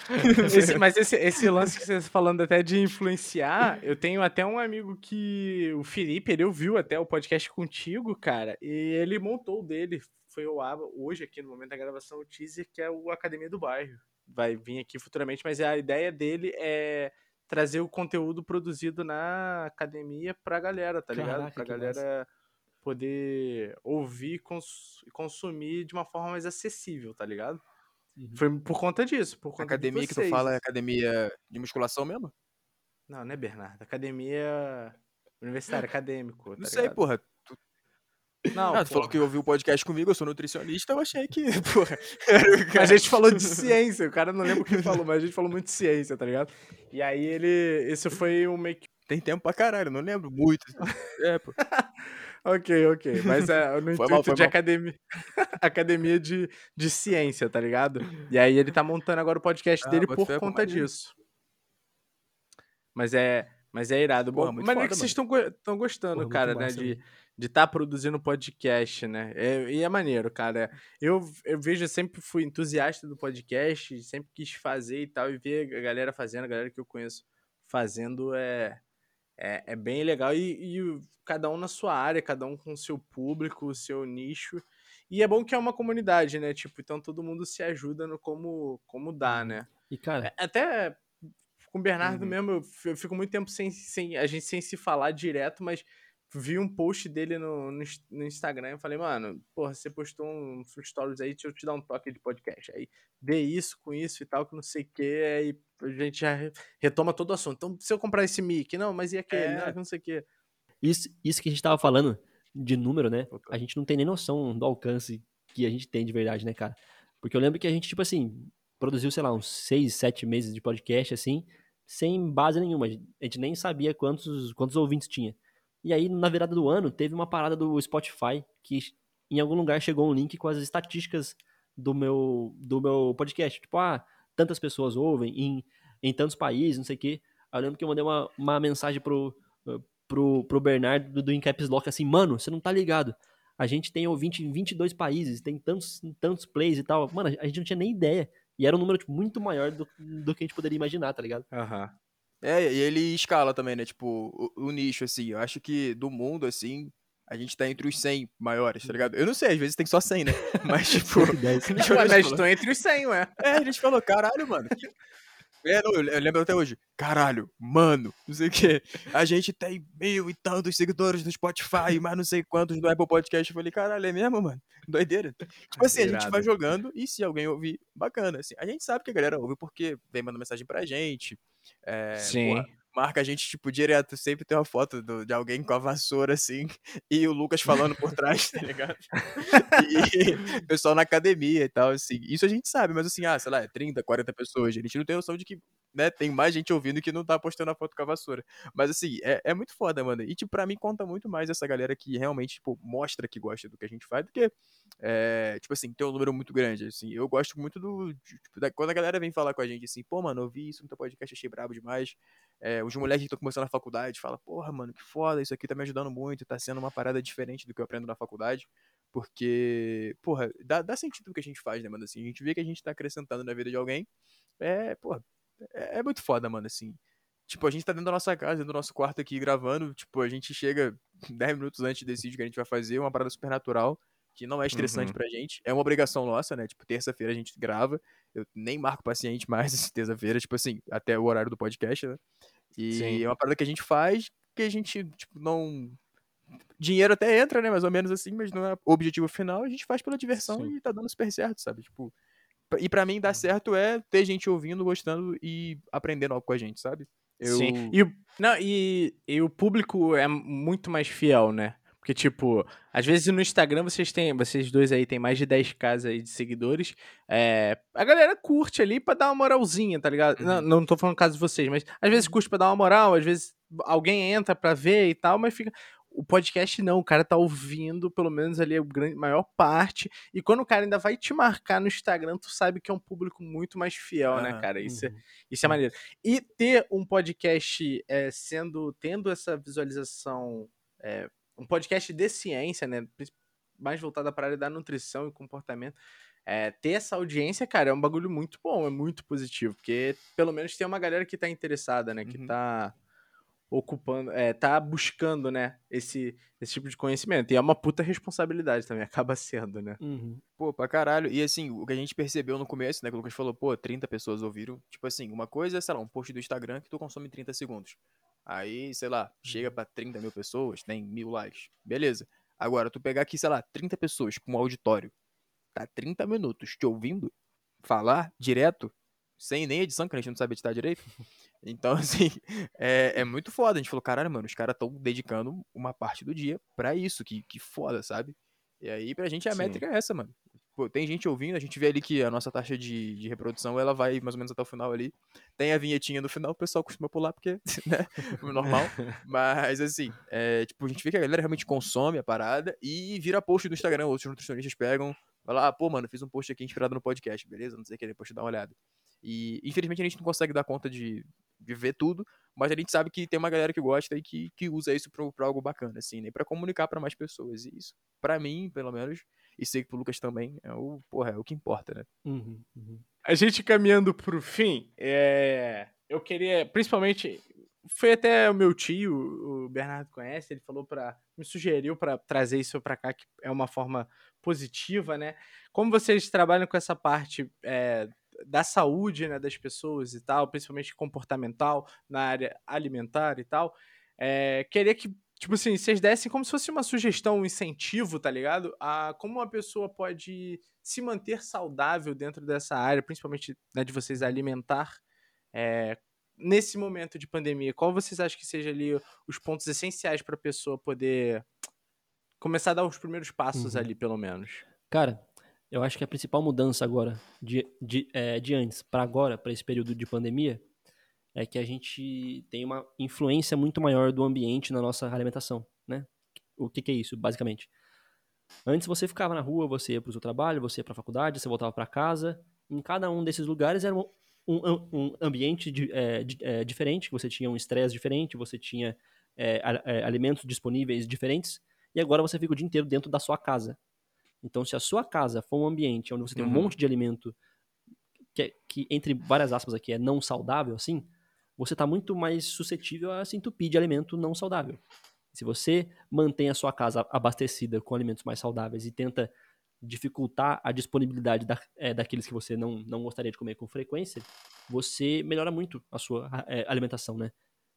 Esse- mas esse, esse lance que você está falando até de influenciar, eu tenho até um amigo que, o Felipe, ele ouviu até o podcast contigo, cara, e ele montou o dele, foi o Aba, hoje aqui no momento da gravação, o teaser, que é o Academia do Bairro. Vai vir aqui futuramente, mas a ideia dele é trazer o conteúdo produzido na academia pra galera, tá ligado? Caraca, Pra galera poder ouvir e cons- consumir de uma forma mais acessível, tá ligado? Uhum. Foi por conta disso, por A conta academia de que tu fala é academia de musculação mesmo? Não, não é Bernardo. Academia universitária, acadêmico. Não tá sei, ligado? porra. Não, Ah, tu falou porra. que ouviu o podcast comigo, eu sou nutricionista, eu achei que, porra. A gente falou de ciência, o cara não lembra o que falou, mas a gente falou muito de ciência, tá ligado? E aí ele. Esse foi um meio que. Tem tempo pra caralho, não lembro muito. É, pô. Ok, ok. Mas é no Foi intuito mal, de mal. academia. academia de, de ciência, tá ligado? E aí ele tá montando agora o podcast Ah, dele por conta disso. Mas é. Mas é irado. Porra, Bom, maneiro foda, que vocês estão gostando, Porra, cara, né? massa, De estar produzindo podcast, né? É- e é maneiro, cara. Eu, eu vejo, eu sempre fui entusiasta do podcast, sempre quis fazer e tal, e ver a galera fazendo, a galera que eu conheço fazendo é, é, é bem legal. E, e cada um na sua área, cada um com o seu público, o seu nicho. E é bom que é uma comunidade, né? Tipo, então todo mundo se ajuda no como, como dá, Uhum. né? E, cara, É, Até com o Bernardo Uhum. mesmo, eu fi- eu fico muito tempo sem, sem a gente sem se falar direto, mas vi um post dele no, no, no Instagram e falei, mano, porra, você postou um stories aí, deixa eu te dar um toque de podcast. Aí vê isso com isso e tal, que não sei o que, aí a gente já re- retoma todo o assunto. Então, se eu comprar esse mic, não, mas e aquele? É. Não, não sei o que. isso, isso que a gente tava falando de número, né? A gente não tem nem noção do alcance que a gente tem de verdade, né, cara? Porque eu lembro que a gente, tipo assim, produziu, sei lá, uns seis, sete meses de podcast, assim, sem base nenhuma. A gente nem sabia quantos, quantos ouvintes tinha. E aí, na virada do ano, teve uma parada do Spotify que em algum lugar chegou um link com as estatísticas do meu, do meu podcast. Tipo, ah, tantas pessoas ouvem em, em tantos países, não sei o quê. Eu lembro que eu mandei uma, uma mensagem pro, pro, pro Bernardo do, do Incaps Lock assim, mano, você não tá ligado. A gente tem ouvinte em 22 países, tem tantos, tantos plays e tal. Mano, a gente não tinha nem ideia. E era um número tipo, muito maior do, do que a gente poderia imaginar, tá ligado? Aham. É, e ele escala também, né? Tipo, o, o nicho, assim. Eu acho que do mundo, assim, a gente tá entre os 100 maiores, tá ligado? Eu não sei, às vezes tem só 100, né? Mas, tipo. 110. a Ué, gente mas tô entre os 100, ué. É, a gente falou, caralho, mano. que- É, não, eu lembro até hoje. Caralho, mano, não sei o quê. A gente tem mil e tantos seguidores no Spotify, mas não sei quantos no Apple Podcast. Eu falei, caralho, é mesmo, mano? Doideira. Tipo assim, a gente vai jogando e se alguém ouvir, bacana. Assim, a gente sabe que a galera ouve porque vem mandando mensagem pra gente. É, Sim. Marca a gente, tipo, direto. Sempre tem uma foto do- de alguém com a vassoura, assim, e o Lucas falando por trás, tá ligado? E o pessoal na academia e tal, assim. Isso a gente sabe, mas assim, ah, sei lá, é 30, 40 pessoas. A gente não tem noção de que, né, tem mais gente ouvindo que não tá postando a foto com a vassoura. Mas assim, é, é muito foda, mano. E, tipo, pra mim conta muito mais essa galera que realmente, tipo, mostra que gosta do que a gente faz do que, é, tipo assim, tem um número muito grande, assim. Eu gosto muito do, tipo, da- quando a galera vem falar com a gente, assim, pô, mano, eu vi isso no teu podcast, achei brabo demais. É, os moleques que estão começando na faculdade falam, porra, mano, que foda, isso aqui tá me ajudando muito, tá sendo uma parada diferente do que eu aprendo na faculdade. Porque, porra, dá, dá sentido o que a gente faz, né, mano? Assim, a gente vê que a gente tá acrescentando na vida de alguém. É, porra, é, é muito foda, mano, assim. Tipo, a gente tá dentro da nossa casa, dentro do nosso quarto aqui gravando. Tipo, a gente chega 10 minutos antes e decide o que a gente vai fazer, uma parada super natural, que não é estressante Uhum. pra gente. É uma obrigação nossa, né? Tipo, terça-feira a gente grava. Eu nem marco paciente mais terça-feira, tipo assim, até o horário do podcast, né? E Sim. é uma parada que a gente faz que a gente, tipo, não. Dinheiro até entra, né? Mais ou menos assim, mas não é o objetivo final. A gente faz pela diversão Sim. e tá dando super certo, sabe? Tipo. E pra mim, dar certo é ter gente ouvindo, gostando e aprendendo algo com a gente, sabe? Eu... Sim. E, não, e, e o público é muito mais fiel, né? Porque, tipo, às vezes no Instagram vocês têm, vocês dois aí têm mais de 10k aí de seguidores. É, a galera curte ali pra dar uma moralzinha, tá ligado? Uhum. Não, não tô falando caso de vocês, mas às vezes curte pra dar uma moral, às vezes alguém entra pra ver e tal, mas fica. O podcast não, o cara tá ouvindo, pelo menos ali a grande, maior parte. E quando o cara ainda vai te marcar no Instagram, tu sabe que é um público muito mais fiel, né, Aham, cara? Isso, é, Uhum. isso é maneiro. E ter um podcast é, sendo, tendo essa visualização, é, um podcast de ciência, né? Mais voltada para a área da nutrição e comportamento. é, ter essa audiência, cara, é um bagulho muito bom, é muito positivo, porque pelo menos tem uma galera que tá interessada, né? Que Uhum. tá ocupando, é, tá buscando, né, esse, esse tipo de conhecimento. E é uma puta responsabilidade também, acaba sendo, né? Uhum. Pô, pra caralho. E assim, o que a gente percebeu no começo, né? Que o Lucas falou, pô, 30 pessoas ouviram. Tipo assim, uma coisa é, sei lá, um post do Instagram que tu consome em 30 segundos. Aí, sei lá, chega pra 30 mil pessoas, tem mil likes. Beleza. Agora, tu pegar aqui, sei lá, 30 pessoas com um auditório. Tá 30 minutos te ouvindo falar direto, sem nem edição, que a gente não sabe editar direito. Então, assim, é, é muito foda. A gente falou, caralho, mano, os caras estão dedicando uma parte do dia pra isso. Que, que foda, sabe? E aí, pra gente, a Sim. métrica é essa, mano. Pô, tem gente ouvindo, a gente vê ali que a nossa taxa de, de reprodução, ela vai mais ou menos até o final ali. Tem a vinhetinha no final, o pessoal costuma pular porque, né, normal. Mas, assim, é, tipo, a gente vê que a galera realmente consome a parada e vira post no Instagram. Outros nutricionistas pegam, falam, ah, pô, mano, fiz um post aqui inspirado no podcast, beleza? Não sei o que, depois dá uma olhada. E, infelizmente, a gente não consegue dar conta de, de ver tudo, mas a gente sabe que tem uma galera que gosta e que, que usa isso pra, pra algo bacana, assim, né? Pra comunicar pra mais pessoas. E isso, pra mim, pelo menos, e sei que pro Lucas também, é o, porra, é o que importa, né? Uhum. Uhum. A gente caminhando pro fim, é, eu queria, principalmente, foi até o meu tio, o Bernardo conhece, ele falou para, me sugeriu para trazer isso para cá, que é uma forma positiva, né? Como vocês trabalham com essa parte é, da saúde, né, das pessoas e tal, principalmente comportamental, na área alimentar e tal, é, queria que tipo assim, vocês dessem como se fosse uma sugestão, um incentivo, tá ligado? A como uma pessoa pode se manter saudável dentro dessa área, principalmente né, de vocês alimentar, é, nesse momento de pandemia. Qual vocês acham que seja ali os pontos essenciais para a pessoa poder começar a dar os primeiros passos Uhum. ali, pelo menos? Cara, eu acho que a principal mudança agora, de, de, é, de antes para agora, para esse período de pandemia, é que a gente tem uma influência muito maior do ambiente na nossa alimentação, né? O que, que é isso, basicamente? Antes você ficava na rua, você ia para o seu trabalho, você ia para a faculdade, você voltava para casa. Em cada um desses lugares era um, um, um ambiente de, é, de, é, diferente, você tinha um estresse diferente, você tinha é, a, alimentos disponíveis diferentes, e agora você fica o dia inteiro dentro da sua casa. Então, se a sua casa for um ambiente onde você tem um Uhum. monte de alimento que, é- que, entre várias aspas aqui, é não saudável, assim, você está muito mais suscetível a se entupir de alimento não saudável. Se você mantém a sua casa abastecida com alimentos mais saudáveis e tenta dificultar a disponibilidade da, é, daqueles que você não, não gostaria de comer com frequência, você melhora muito a sua é, alimentação, né?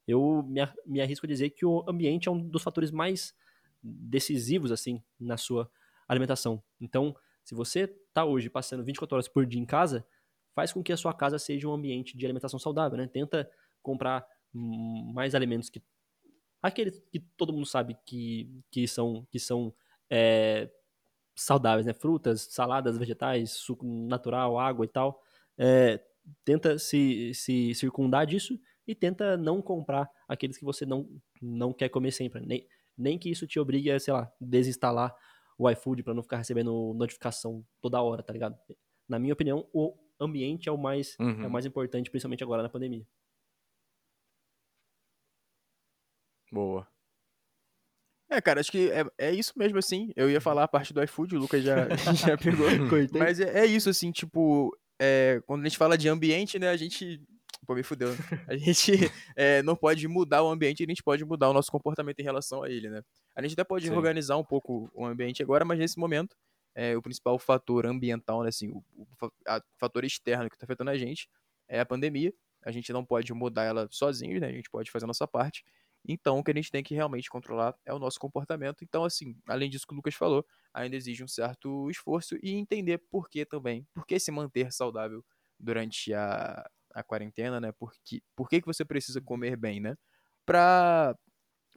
Eu me, me arrisco a dizer que o ambiente é um dos fatores mais decisivos, assim, na sua alimentação. Então, se você está hoje passando 24 horas por dia em casa, faz com que a sua casa seja um ambiente de alimentação saudável, né? Tenta comprar mais alimentos que aqueles que todo mundo sabe que, que são que são é, saudáveis, né? Frutas, saladas, vegetais, suco natural, água e tal. É, tenta se, se circundar disso e tenta não comprar aqueles que você não, não quer comer sempre. Nem, nem que isso te obrigue a, sei lá, desinstalar o iFood para não ficar recebendo notificação toda hora, tá ligado? Na minha opinião, o ambiente é o mais, é Uhum. o mais importante, principalmente agora na pandemia. Boa. É, cara, acho que é, é isso mesmo, assim. Eu ia falar a parte do iFood, o Lucas já, já pegou. Mas é, é isso, assim, tipo, é, quando a gente fala de ambiente, né, a gente. Pô, me fudeu. né? A gente é, não pode mudar o ambiente, a gente pode mudar o nosso comportamento em relação a ele, né? A gente até pode Sim. organizar um pouco o ambiente agora, mas nesse momento, é, o principal fator ambiental, né, assim, o, o fator externo que está afetando a gente é a pandemia. A gente não pode mudar ela sozinho, né? A gente pode fazer a nossa parte. Então, o que a gente tem que realmente controlar é o nosso comportamento. Então, assim, além disso que o Lucas falou, ainda exige um certo esforço e entender por que também, por que se manter saudável durante a, a quarentena, né? Por que, por que, que você precisa comer bem, né? Pra,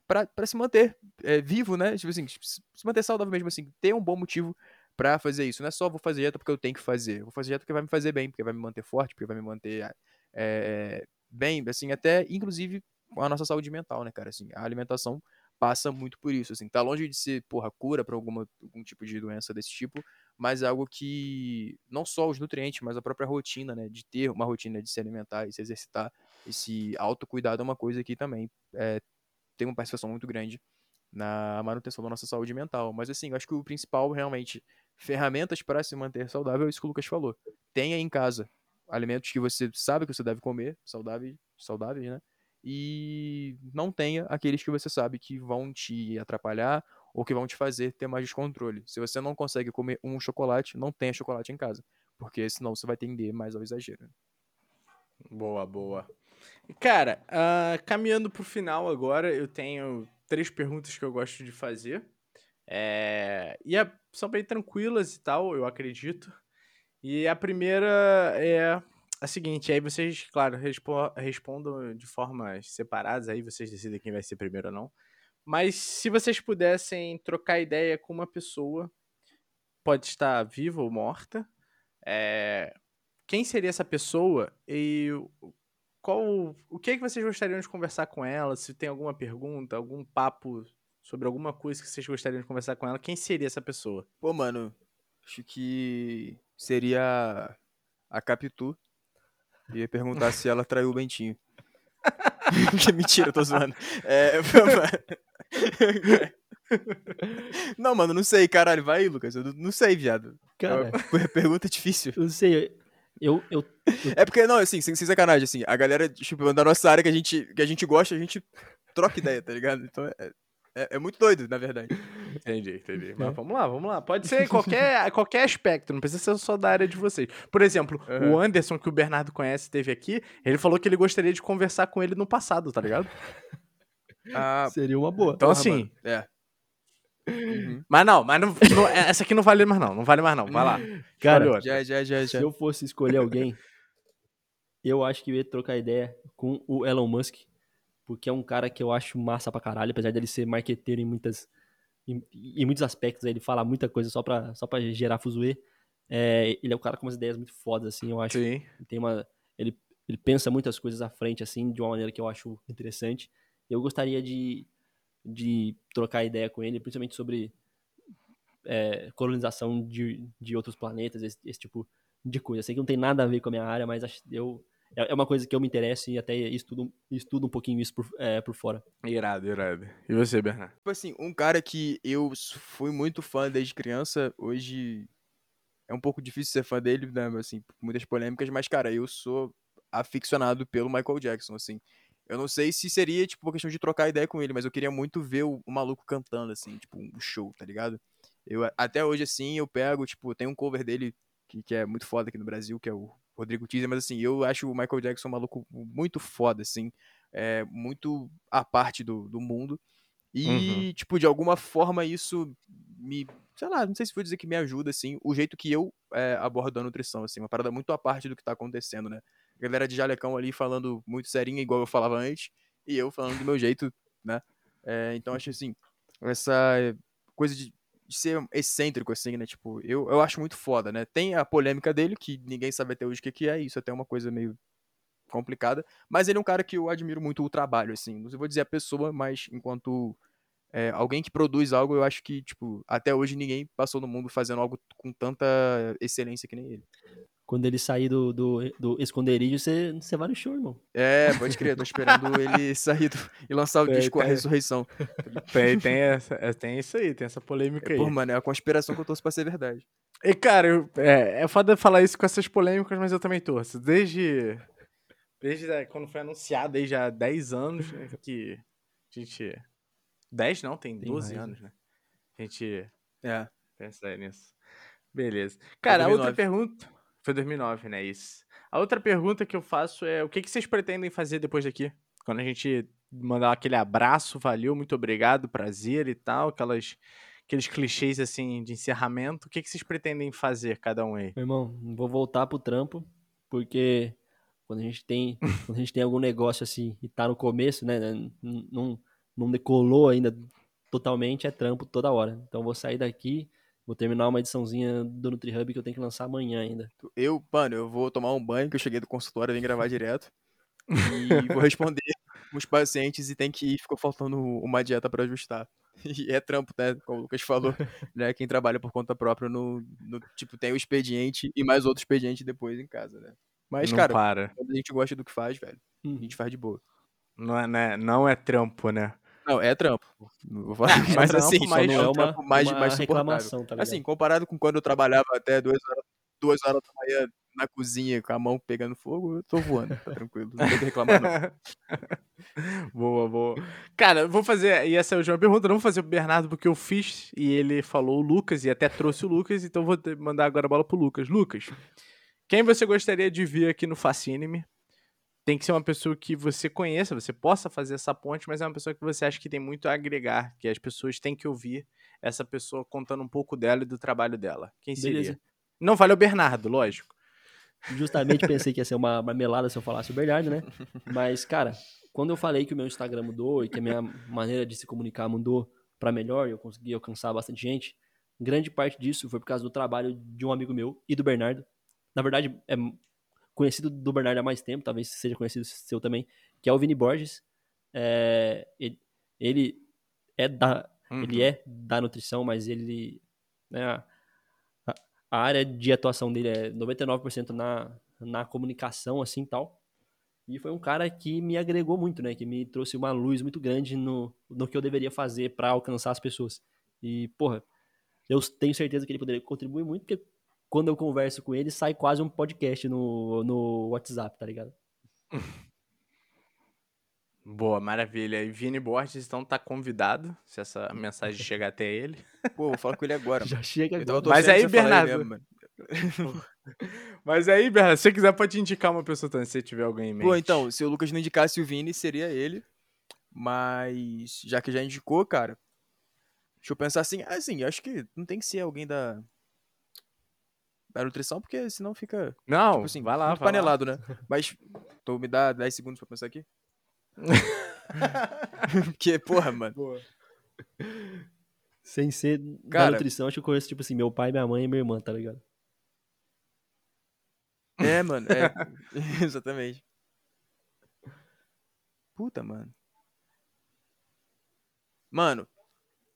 pra, pra se manter é, vivo, né? Tipo assim, se manter saudável mesmo, assim, ter um bom motivo pra fazer isso. Não é só vou fazer dieta porque eu tenho que fazer. Vou fazer dieta porque vai me fazer bem, porque vai me manter forte, porque vai me manter é, bem, assim, até inclusive com a nossa saúde mental, né, cara? Assim, a alimentação passa muito por isso, assim, tá longe de ser, porra, cura para alguma algum tipo de doença desse tipo, mas é algo que não só os nutrientes, mas a própria rotina, né, de ter uma rotina de se alimentar e se exercitar, esse autocuidado é uma coisa que também é, tem uma participação muito grande na manutenção da nossa saúde mental. Mas assim, eu acho que o principal realmente ferramentas para se manter saudável é isso que o Lucas falou. Tenha em casa alimentos que você sabe que você deve comer, saudáveis, saudáveis, né? E não tenha aqueles que você sabe que vão te atrapalhar ou que vão te fazer ter mais descontrole. Se você não consegue comer um chocolate, não tenha chocolate em casa, porque senão você vai tender mais ao exagero. Boa, boa. Cara, uh, caminhando pro final agora, eu tenho três perguntas que eu gosto de fazer. É... E é... são bem tranquilas e tal, eu acredito. E a primeira é a seguinte, aí vocês, claro, respo respondam de formas separadas, aí vocês decidem quem vai ser primeiro ou não. Mas se vocês pudessem trocar ideia com uma pessoa, pode estar viva ou morta, é, quem seria essa pessoa e qual, o que, é que vocês gostariam de conversar com ela? Se tem alguma pergunta, algum papo sobre alguma coisa que vocês gostariam de conversar com ela, quem seria essa pessoa? Pô, mano, acho que seria a Capitu. Ia perguntar se ela traiu o Bentinho. Mentira, eu tô zoando. É, não, mano, não sei, caralho. Vai aí, Lucas. Eu não sei, viado. Cara, é pergunta difícil. Eu sei. Eu, eu, eu... É porque, não, assim, sem, sem, sacanagem, assim, a galera, tipo, da nossa área que a gente, que a gente gosta, a gente troca ideia, tá ligado? Então é, é, é muito doido, na verdade. Entendi, entendi. Mas vamos lá, vamos lá. Pode ser qualquer, qualquer aspecto, não precisa ser só da área de vocês. Por exemplo, uhum. o Anderson, que o Bernardo conhece, teve aqui, ele falou que ele gostaria de conversar com ele no passado, tá ligado? Ah, Seria uma boa. Então, assim. É. Uhum. Mas não, mas não, não, essa aqui não vale mais não, não vale mais não, vai lá. Cara, já, já, já, já. se eu fosse escolher alguém, eu acho que eu ia trocar ideia com o Elon Musk, porque é um cara que eu acho massa pra caralho, apesar dele ser marqueteiro em muitas em, em muitos aspectos, ele fala muita coisa só pra, só pra gerar fuzuê. É, ele é um cara com umas ideias muito fodas, assim, eu acho. Sim. Tem uma, ele, ele pensa muitas coisas à frente, assim, de uma maneira que eu acho interessante. Eu gostaria de, de trocar ideia com ele, principalmente sobre é, colonização de, de outros planetas, esse, esse tipo de coisa. Sei que não tem nada a ver com a minha área, mas eu é, é uma coisa que eu me interesso e até estudo, estudo um pouquinho isso por, é, por fora. Irado, irado. E você, Bernardo? Tipo assim, um cara que eu fui muito fã desde criança, hoje é um pouco difícil ser fã dele, né? Assim, muitas polêmicas, mas, cara, eu sou aficionado pelo Michael Jackson, assim. Eu não sei se seria, tipo, uma questão de trocar ideia com ele, mas eu queria muito ver o, o maluco cantando, assim, tipo, um show, tá ligado? Eu, até hoje, assim, eu pego, tipo, tem um cover dele que, que é muito foda aqui no Brasil, que é o Rodrigo Teaser, mas assim, eu acho o Michael Jackson um maluco muito foda, assim, é, muito à parte do, do mundo. E, uhum. tipo, de alguma forma isso me, sei lá, não sei se vou dizer que me ajuda, assim, o jeito que eu é, abordo a nutrição, assim, uma parada muito à parte do que tá acontecendo, né? A galera de jalecão ali falando muito serinha, igual eu falava antes, e eu falando do meu jeito, né? É, então, acho assim, essa coisa de de ser excêntrico, assim, né? Tipo, eu, eu acho muito foda, né? Tem a polêmica dele, que ninguém sabe até hoje o que, que é, isso é até uma coisa meio complicada, mas ele é um cara que eu admiro muito o trabalho, assim. Não vou dizer a pessoa, mas enquanto é, alguém que produz algo, eu acho que, tipo, até hoje ninguém passou no mundo fazendo algo com tanta excelência que nem ele quando ele sair do, do, do esconderijo, você, você vai no show, irmão. É, pode crer, tô esperando ele sair do, e lançar o disco A Ressurreição. Tem, tem, essa, é, tem isso aí, tem essa polêmica aí. Pô, mano, é a conspiração que eu torço pra ser verdade. E, cara, eu, é, é foda falar isso com essas polêmicas, mas eu também torço. Desde, desde quando foi anunciado aí já há 10 anos, né, que a gente... 10 não, tem 12 tem anos, né? A gente é. pensa nisso. Beleza. Cara, a outra pergunta... Foi 2009, né? Isso. A outra pergunta que eu faço é: o que, que vocês pretendem fazer depois daqui? Quando a gente mandar aquele abraço, valeu, muito obrigado, prazer e tal, aquelas, aqueles clichês assim de encerramento, o que, que vocês pretendem fazer, cada um aí? Meu irmão, vou voltar pro trampo, porque quando a gente tem, quando a gente tem algum negócio assim e tá no começo, né? Não, não decolou ainda totalmente, é trampo toda hora. Então vou sair daqui, vou terminar uma ediçãozinha do NutriHub que eu tenho que lançar amanhã ainda. Eu, mano, eu vou tomar um banho, que eu cheguei do consultório, vim gravar direto. E vou responder os pacientes e tem que ir, ficou faltando uma dieta para ajustar. E é trampo, né? Como o Lucas falou, né? Quem trabalha por conta própria no, no tipo, tem o expediente e mais outro expediente depois em casa, né? Mas, não cara, para. quando a gente gosta do que faz, velho, a Uhum. gente faz de boa. Não é, né? não é trampo, né? Não, é trampo. É mas trampo, assim, mas é não um é uma, mais, uma mais reclamação, tá? Assim, comparado com quando eu trabalhava até duas horas, duas horas da manhã na cozinha com a mão pegando fogo, eu tô voando, tá tranquilo. Não tem que reclamar, não. boa, boa. Cara, eu vou fazer. E essa é a última pergunta. eu Não vou fazer pro Bernardo porque eu fiz e ele falou o Lucas e até trouxe o Lucas, então vou mandar agora a bola pro Lucas. Lucas, quem você gostaria de ver aqui no Facínime? Tem que ser uma pessoa que você conheça, você possa fazer essa ponte, mas é uma pessoa que você acha que tem muito a agregar, que as pessoas têm que ouvir essa pessoa contando um pouco dela e do trabalho dela. Quem seria? Beleza. Não vale o Bernardo, lógico. Justamente pensei que ia ser uma marmelada se eu falasse o Bernardo, né? Mas, cara, quando eu falei que o meu Instagram mudou e que a minha maneira de se comunicar mudou pra melhor e eu consegui alcançar bastante gente, grande parte disso foi por causa do trabalho de um amigo meu e do Bernardo. Na verdade, é conhecido do Bernardo há mais tempo, talvez seja conhecido seu também, que é o Vini Borges. É, ele, ele é da ele Uhum. é da nutrição, mas ele né, a, a área de atuação dele é 99% na, na comunicação, assim, tal. E foi um cara que me agregou muito, né? Que me trouxe uma luz muito grande no, no que eu deveria fazer para alcançar as pessoas. E, porra, eu tenho certeza que ele poderia contribuir muito, porque quando eu converso com ele, sai quase um podcast no, no WhatsApp, tá ligado? Boa, maravilha. E Vini Borges, então, tá convidado, se essa mensagem chegar até ele. Pô, vou falar com ele agora, mano. Já chega Eu tava agora. Mas aí, Bernardo, mesmo, mano. Mas aí, Bernardo, se você quiser, pode indicar uma pessoa também, se você tiver alguém em mente. Pô, então, se o Lucas não indicasse o Vini, seria ele. Mas, já que já indicou, cara, deixa eu pensar assim. Ah, assim, acho que não tem que ser alguém da. Da nutrição, porque senão fica. Não, Tipo assim, vai lá, muito vai lá. panelado, né? Mas, tô, me dá 10 segundos pra pensar aqui. porque, porra, mano. Boa. Sem ser da Cara- nutrição, acho que eu conheço, tipo assim, meu pai, minha mãe e minha irmã, tá ligado? É, mano, é. Exatamente. Puta, mano. Mano,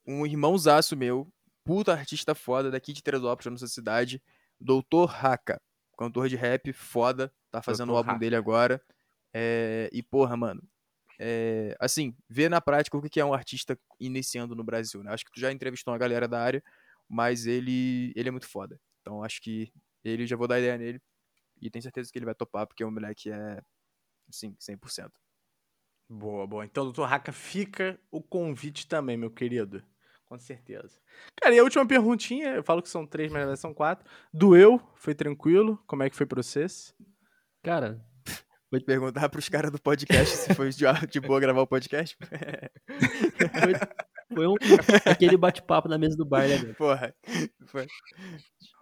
um irmãozaço meu, puta artista foda daqui de Teresópolis, da nossa cidade, Doutor Raka, cantor de rap foda, tá fazendo Dr. o álbum Raka. dele agora. É, e porra, mano, é, assim, ver na prática o que é um artista iniciando no Brasil, né? Acho que tu já entrevistou uma galera da área, mas ele, ele é muito foda. Então acho que ele, já vou dar ideia nele, e tenho certeza que ele vai topar, porque o moleque é, assim, 100%. Boa, boa. Então, doutor Raka, fica o convite também, meu querido. Com certeza. Cara, e a última perguntinha, eu falo que são três, mas são quatro. Doeu? Foi tranquilo? Como é que foi pra vocês? Cara, Vou te perguntar pros caras do podcast se foi de, de boa gravar o podcast. foi, foi um, aquele bate-papo na mesa do bar, né, velho? Porra. Foi.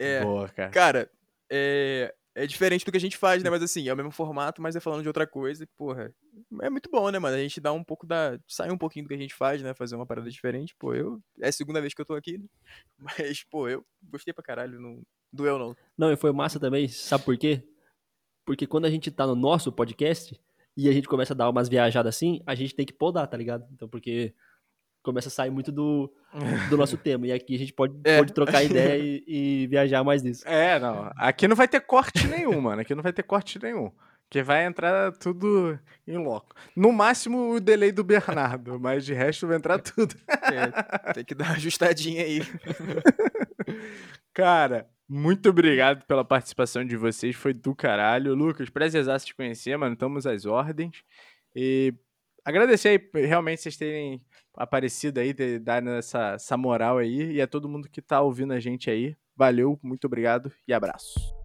É, Boa, cara. cara, é, é diferente do que a gente faz, né? Mas assim, é o mesmo formato, mas é falando de outra coisa. e, Porra, é muito bom, né, mano? A gente dá um pouco da. Sair um pouquinho do que a gente faz, né? Fazer uma parada diferente. Pô, eu. É a segunda vez que eu tô aqui, né? Mas, pô, eu gostei pra caralho. Não doeu, não. Não, e foi massa também, sabe por quê? Porque quando a gente tá no nosso podcast e a gente começa a dar umas viajadas assim, a gente tem que podar, tá ligado? Então, porque começa a sair muito do, do nosso tema. E aqui a gente pode, É. pode trocar ideia e, e viajar mais nisso. É, não. Aqui não vai ter corte nenhum, mano. Aqui não vai ter corte nenhum. Porque vai entrar tudo em loco. No máximo o delay do Bernardo, mas de resto vai entrar tudo. É, tem que dar uma ajustadinha aí. Cara, muito obrigado pela participação de vocês, foi do caralho. Lucas, prazerzaço te conhecer, mano, estamos às ordens. E agradecer aí, realmente, vocês terem aparecido aí, ter dado essa, essa moral aí, e a todo mundo que tá ouvindo a gente aí. Valeu, muito obrigado e abraço.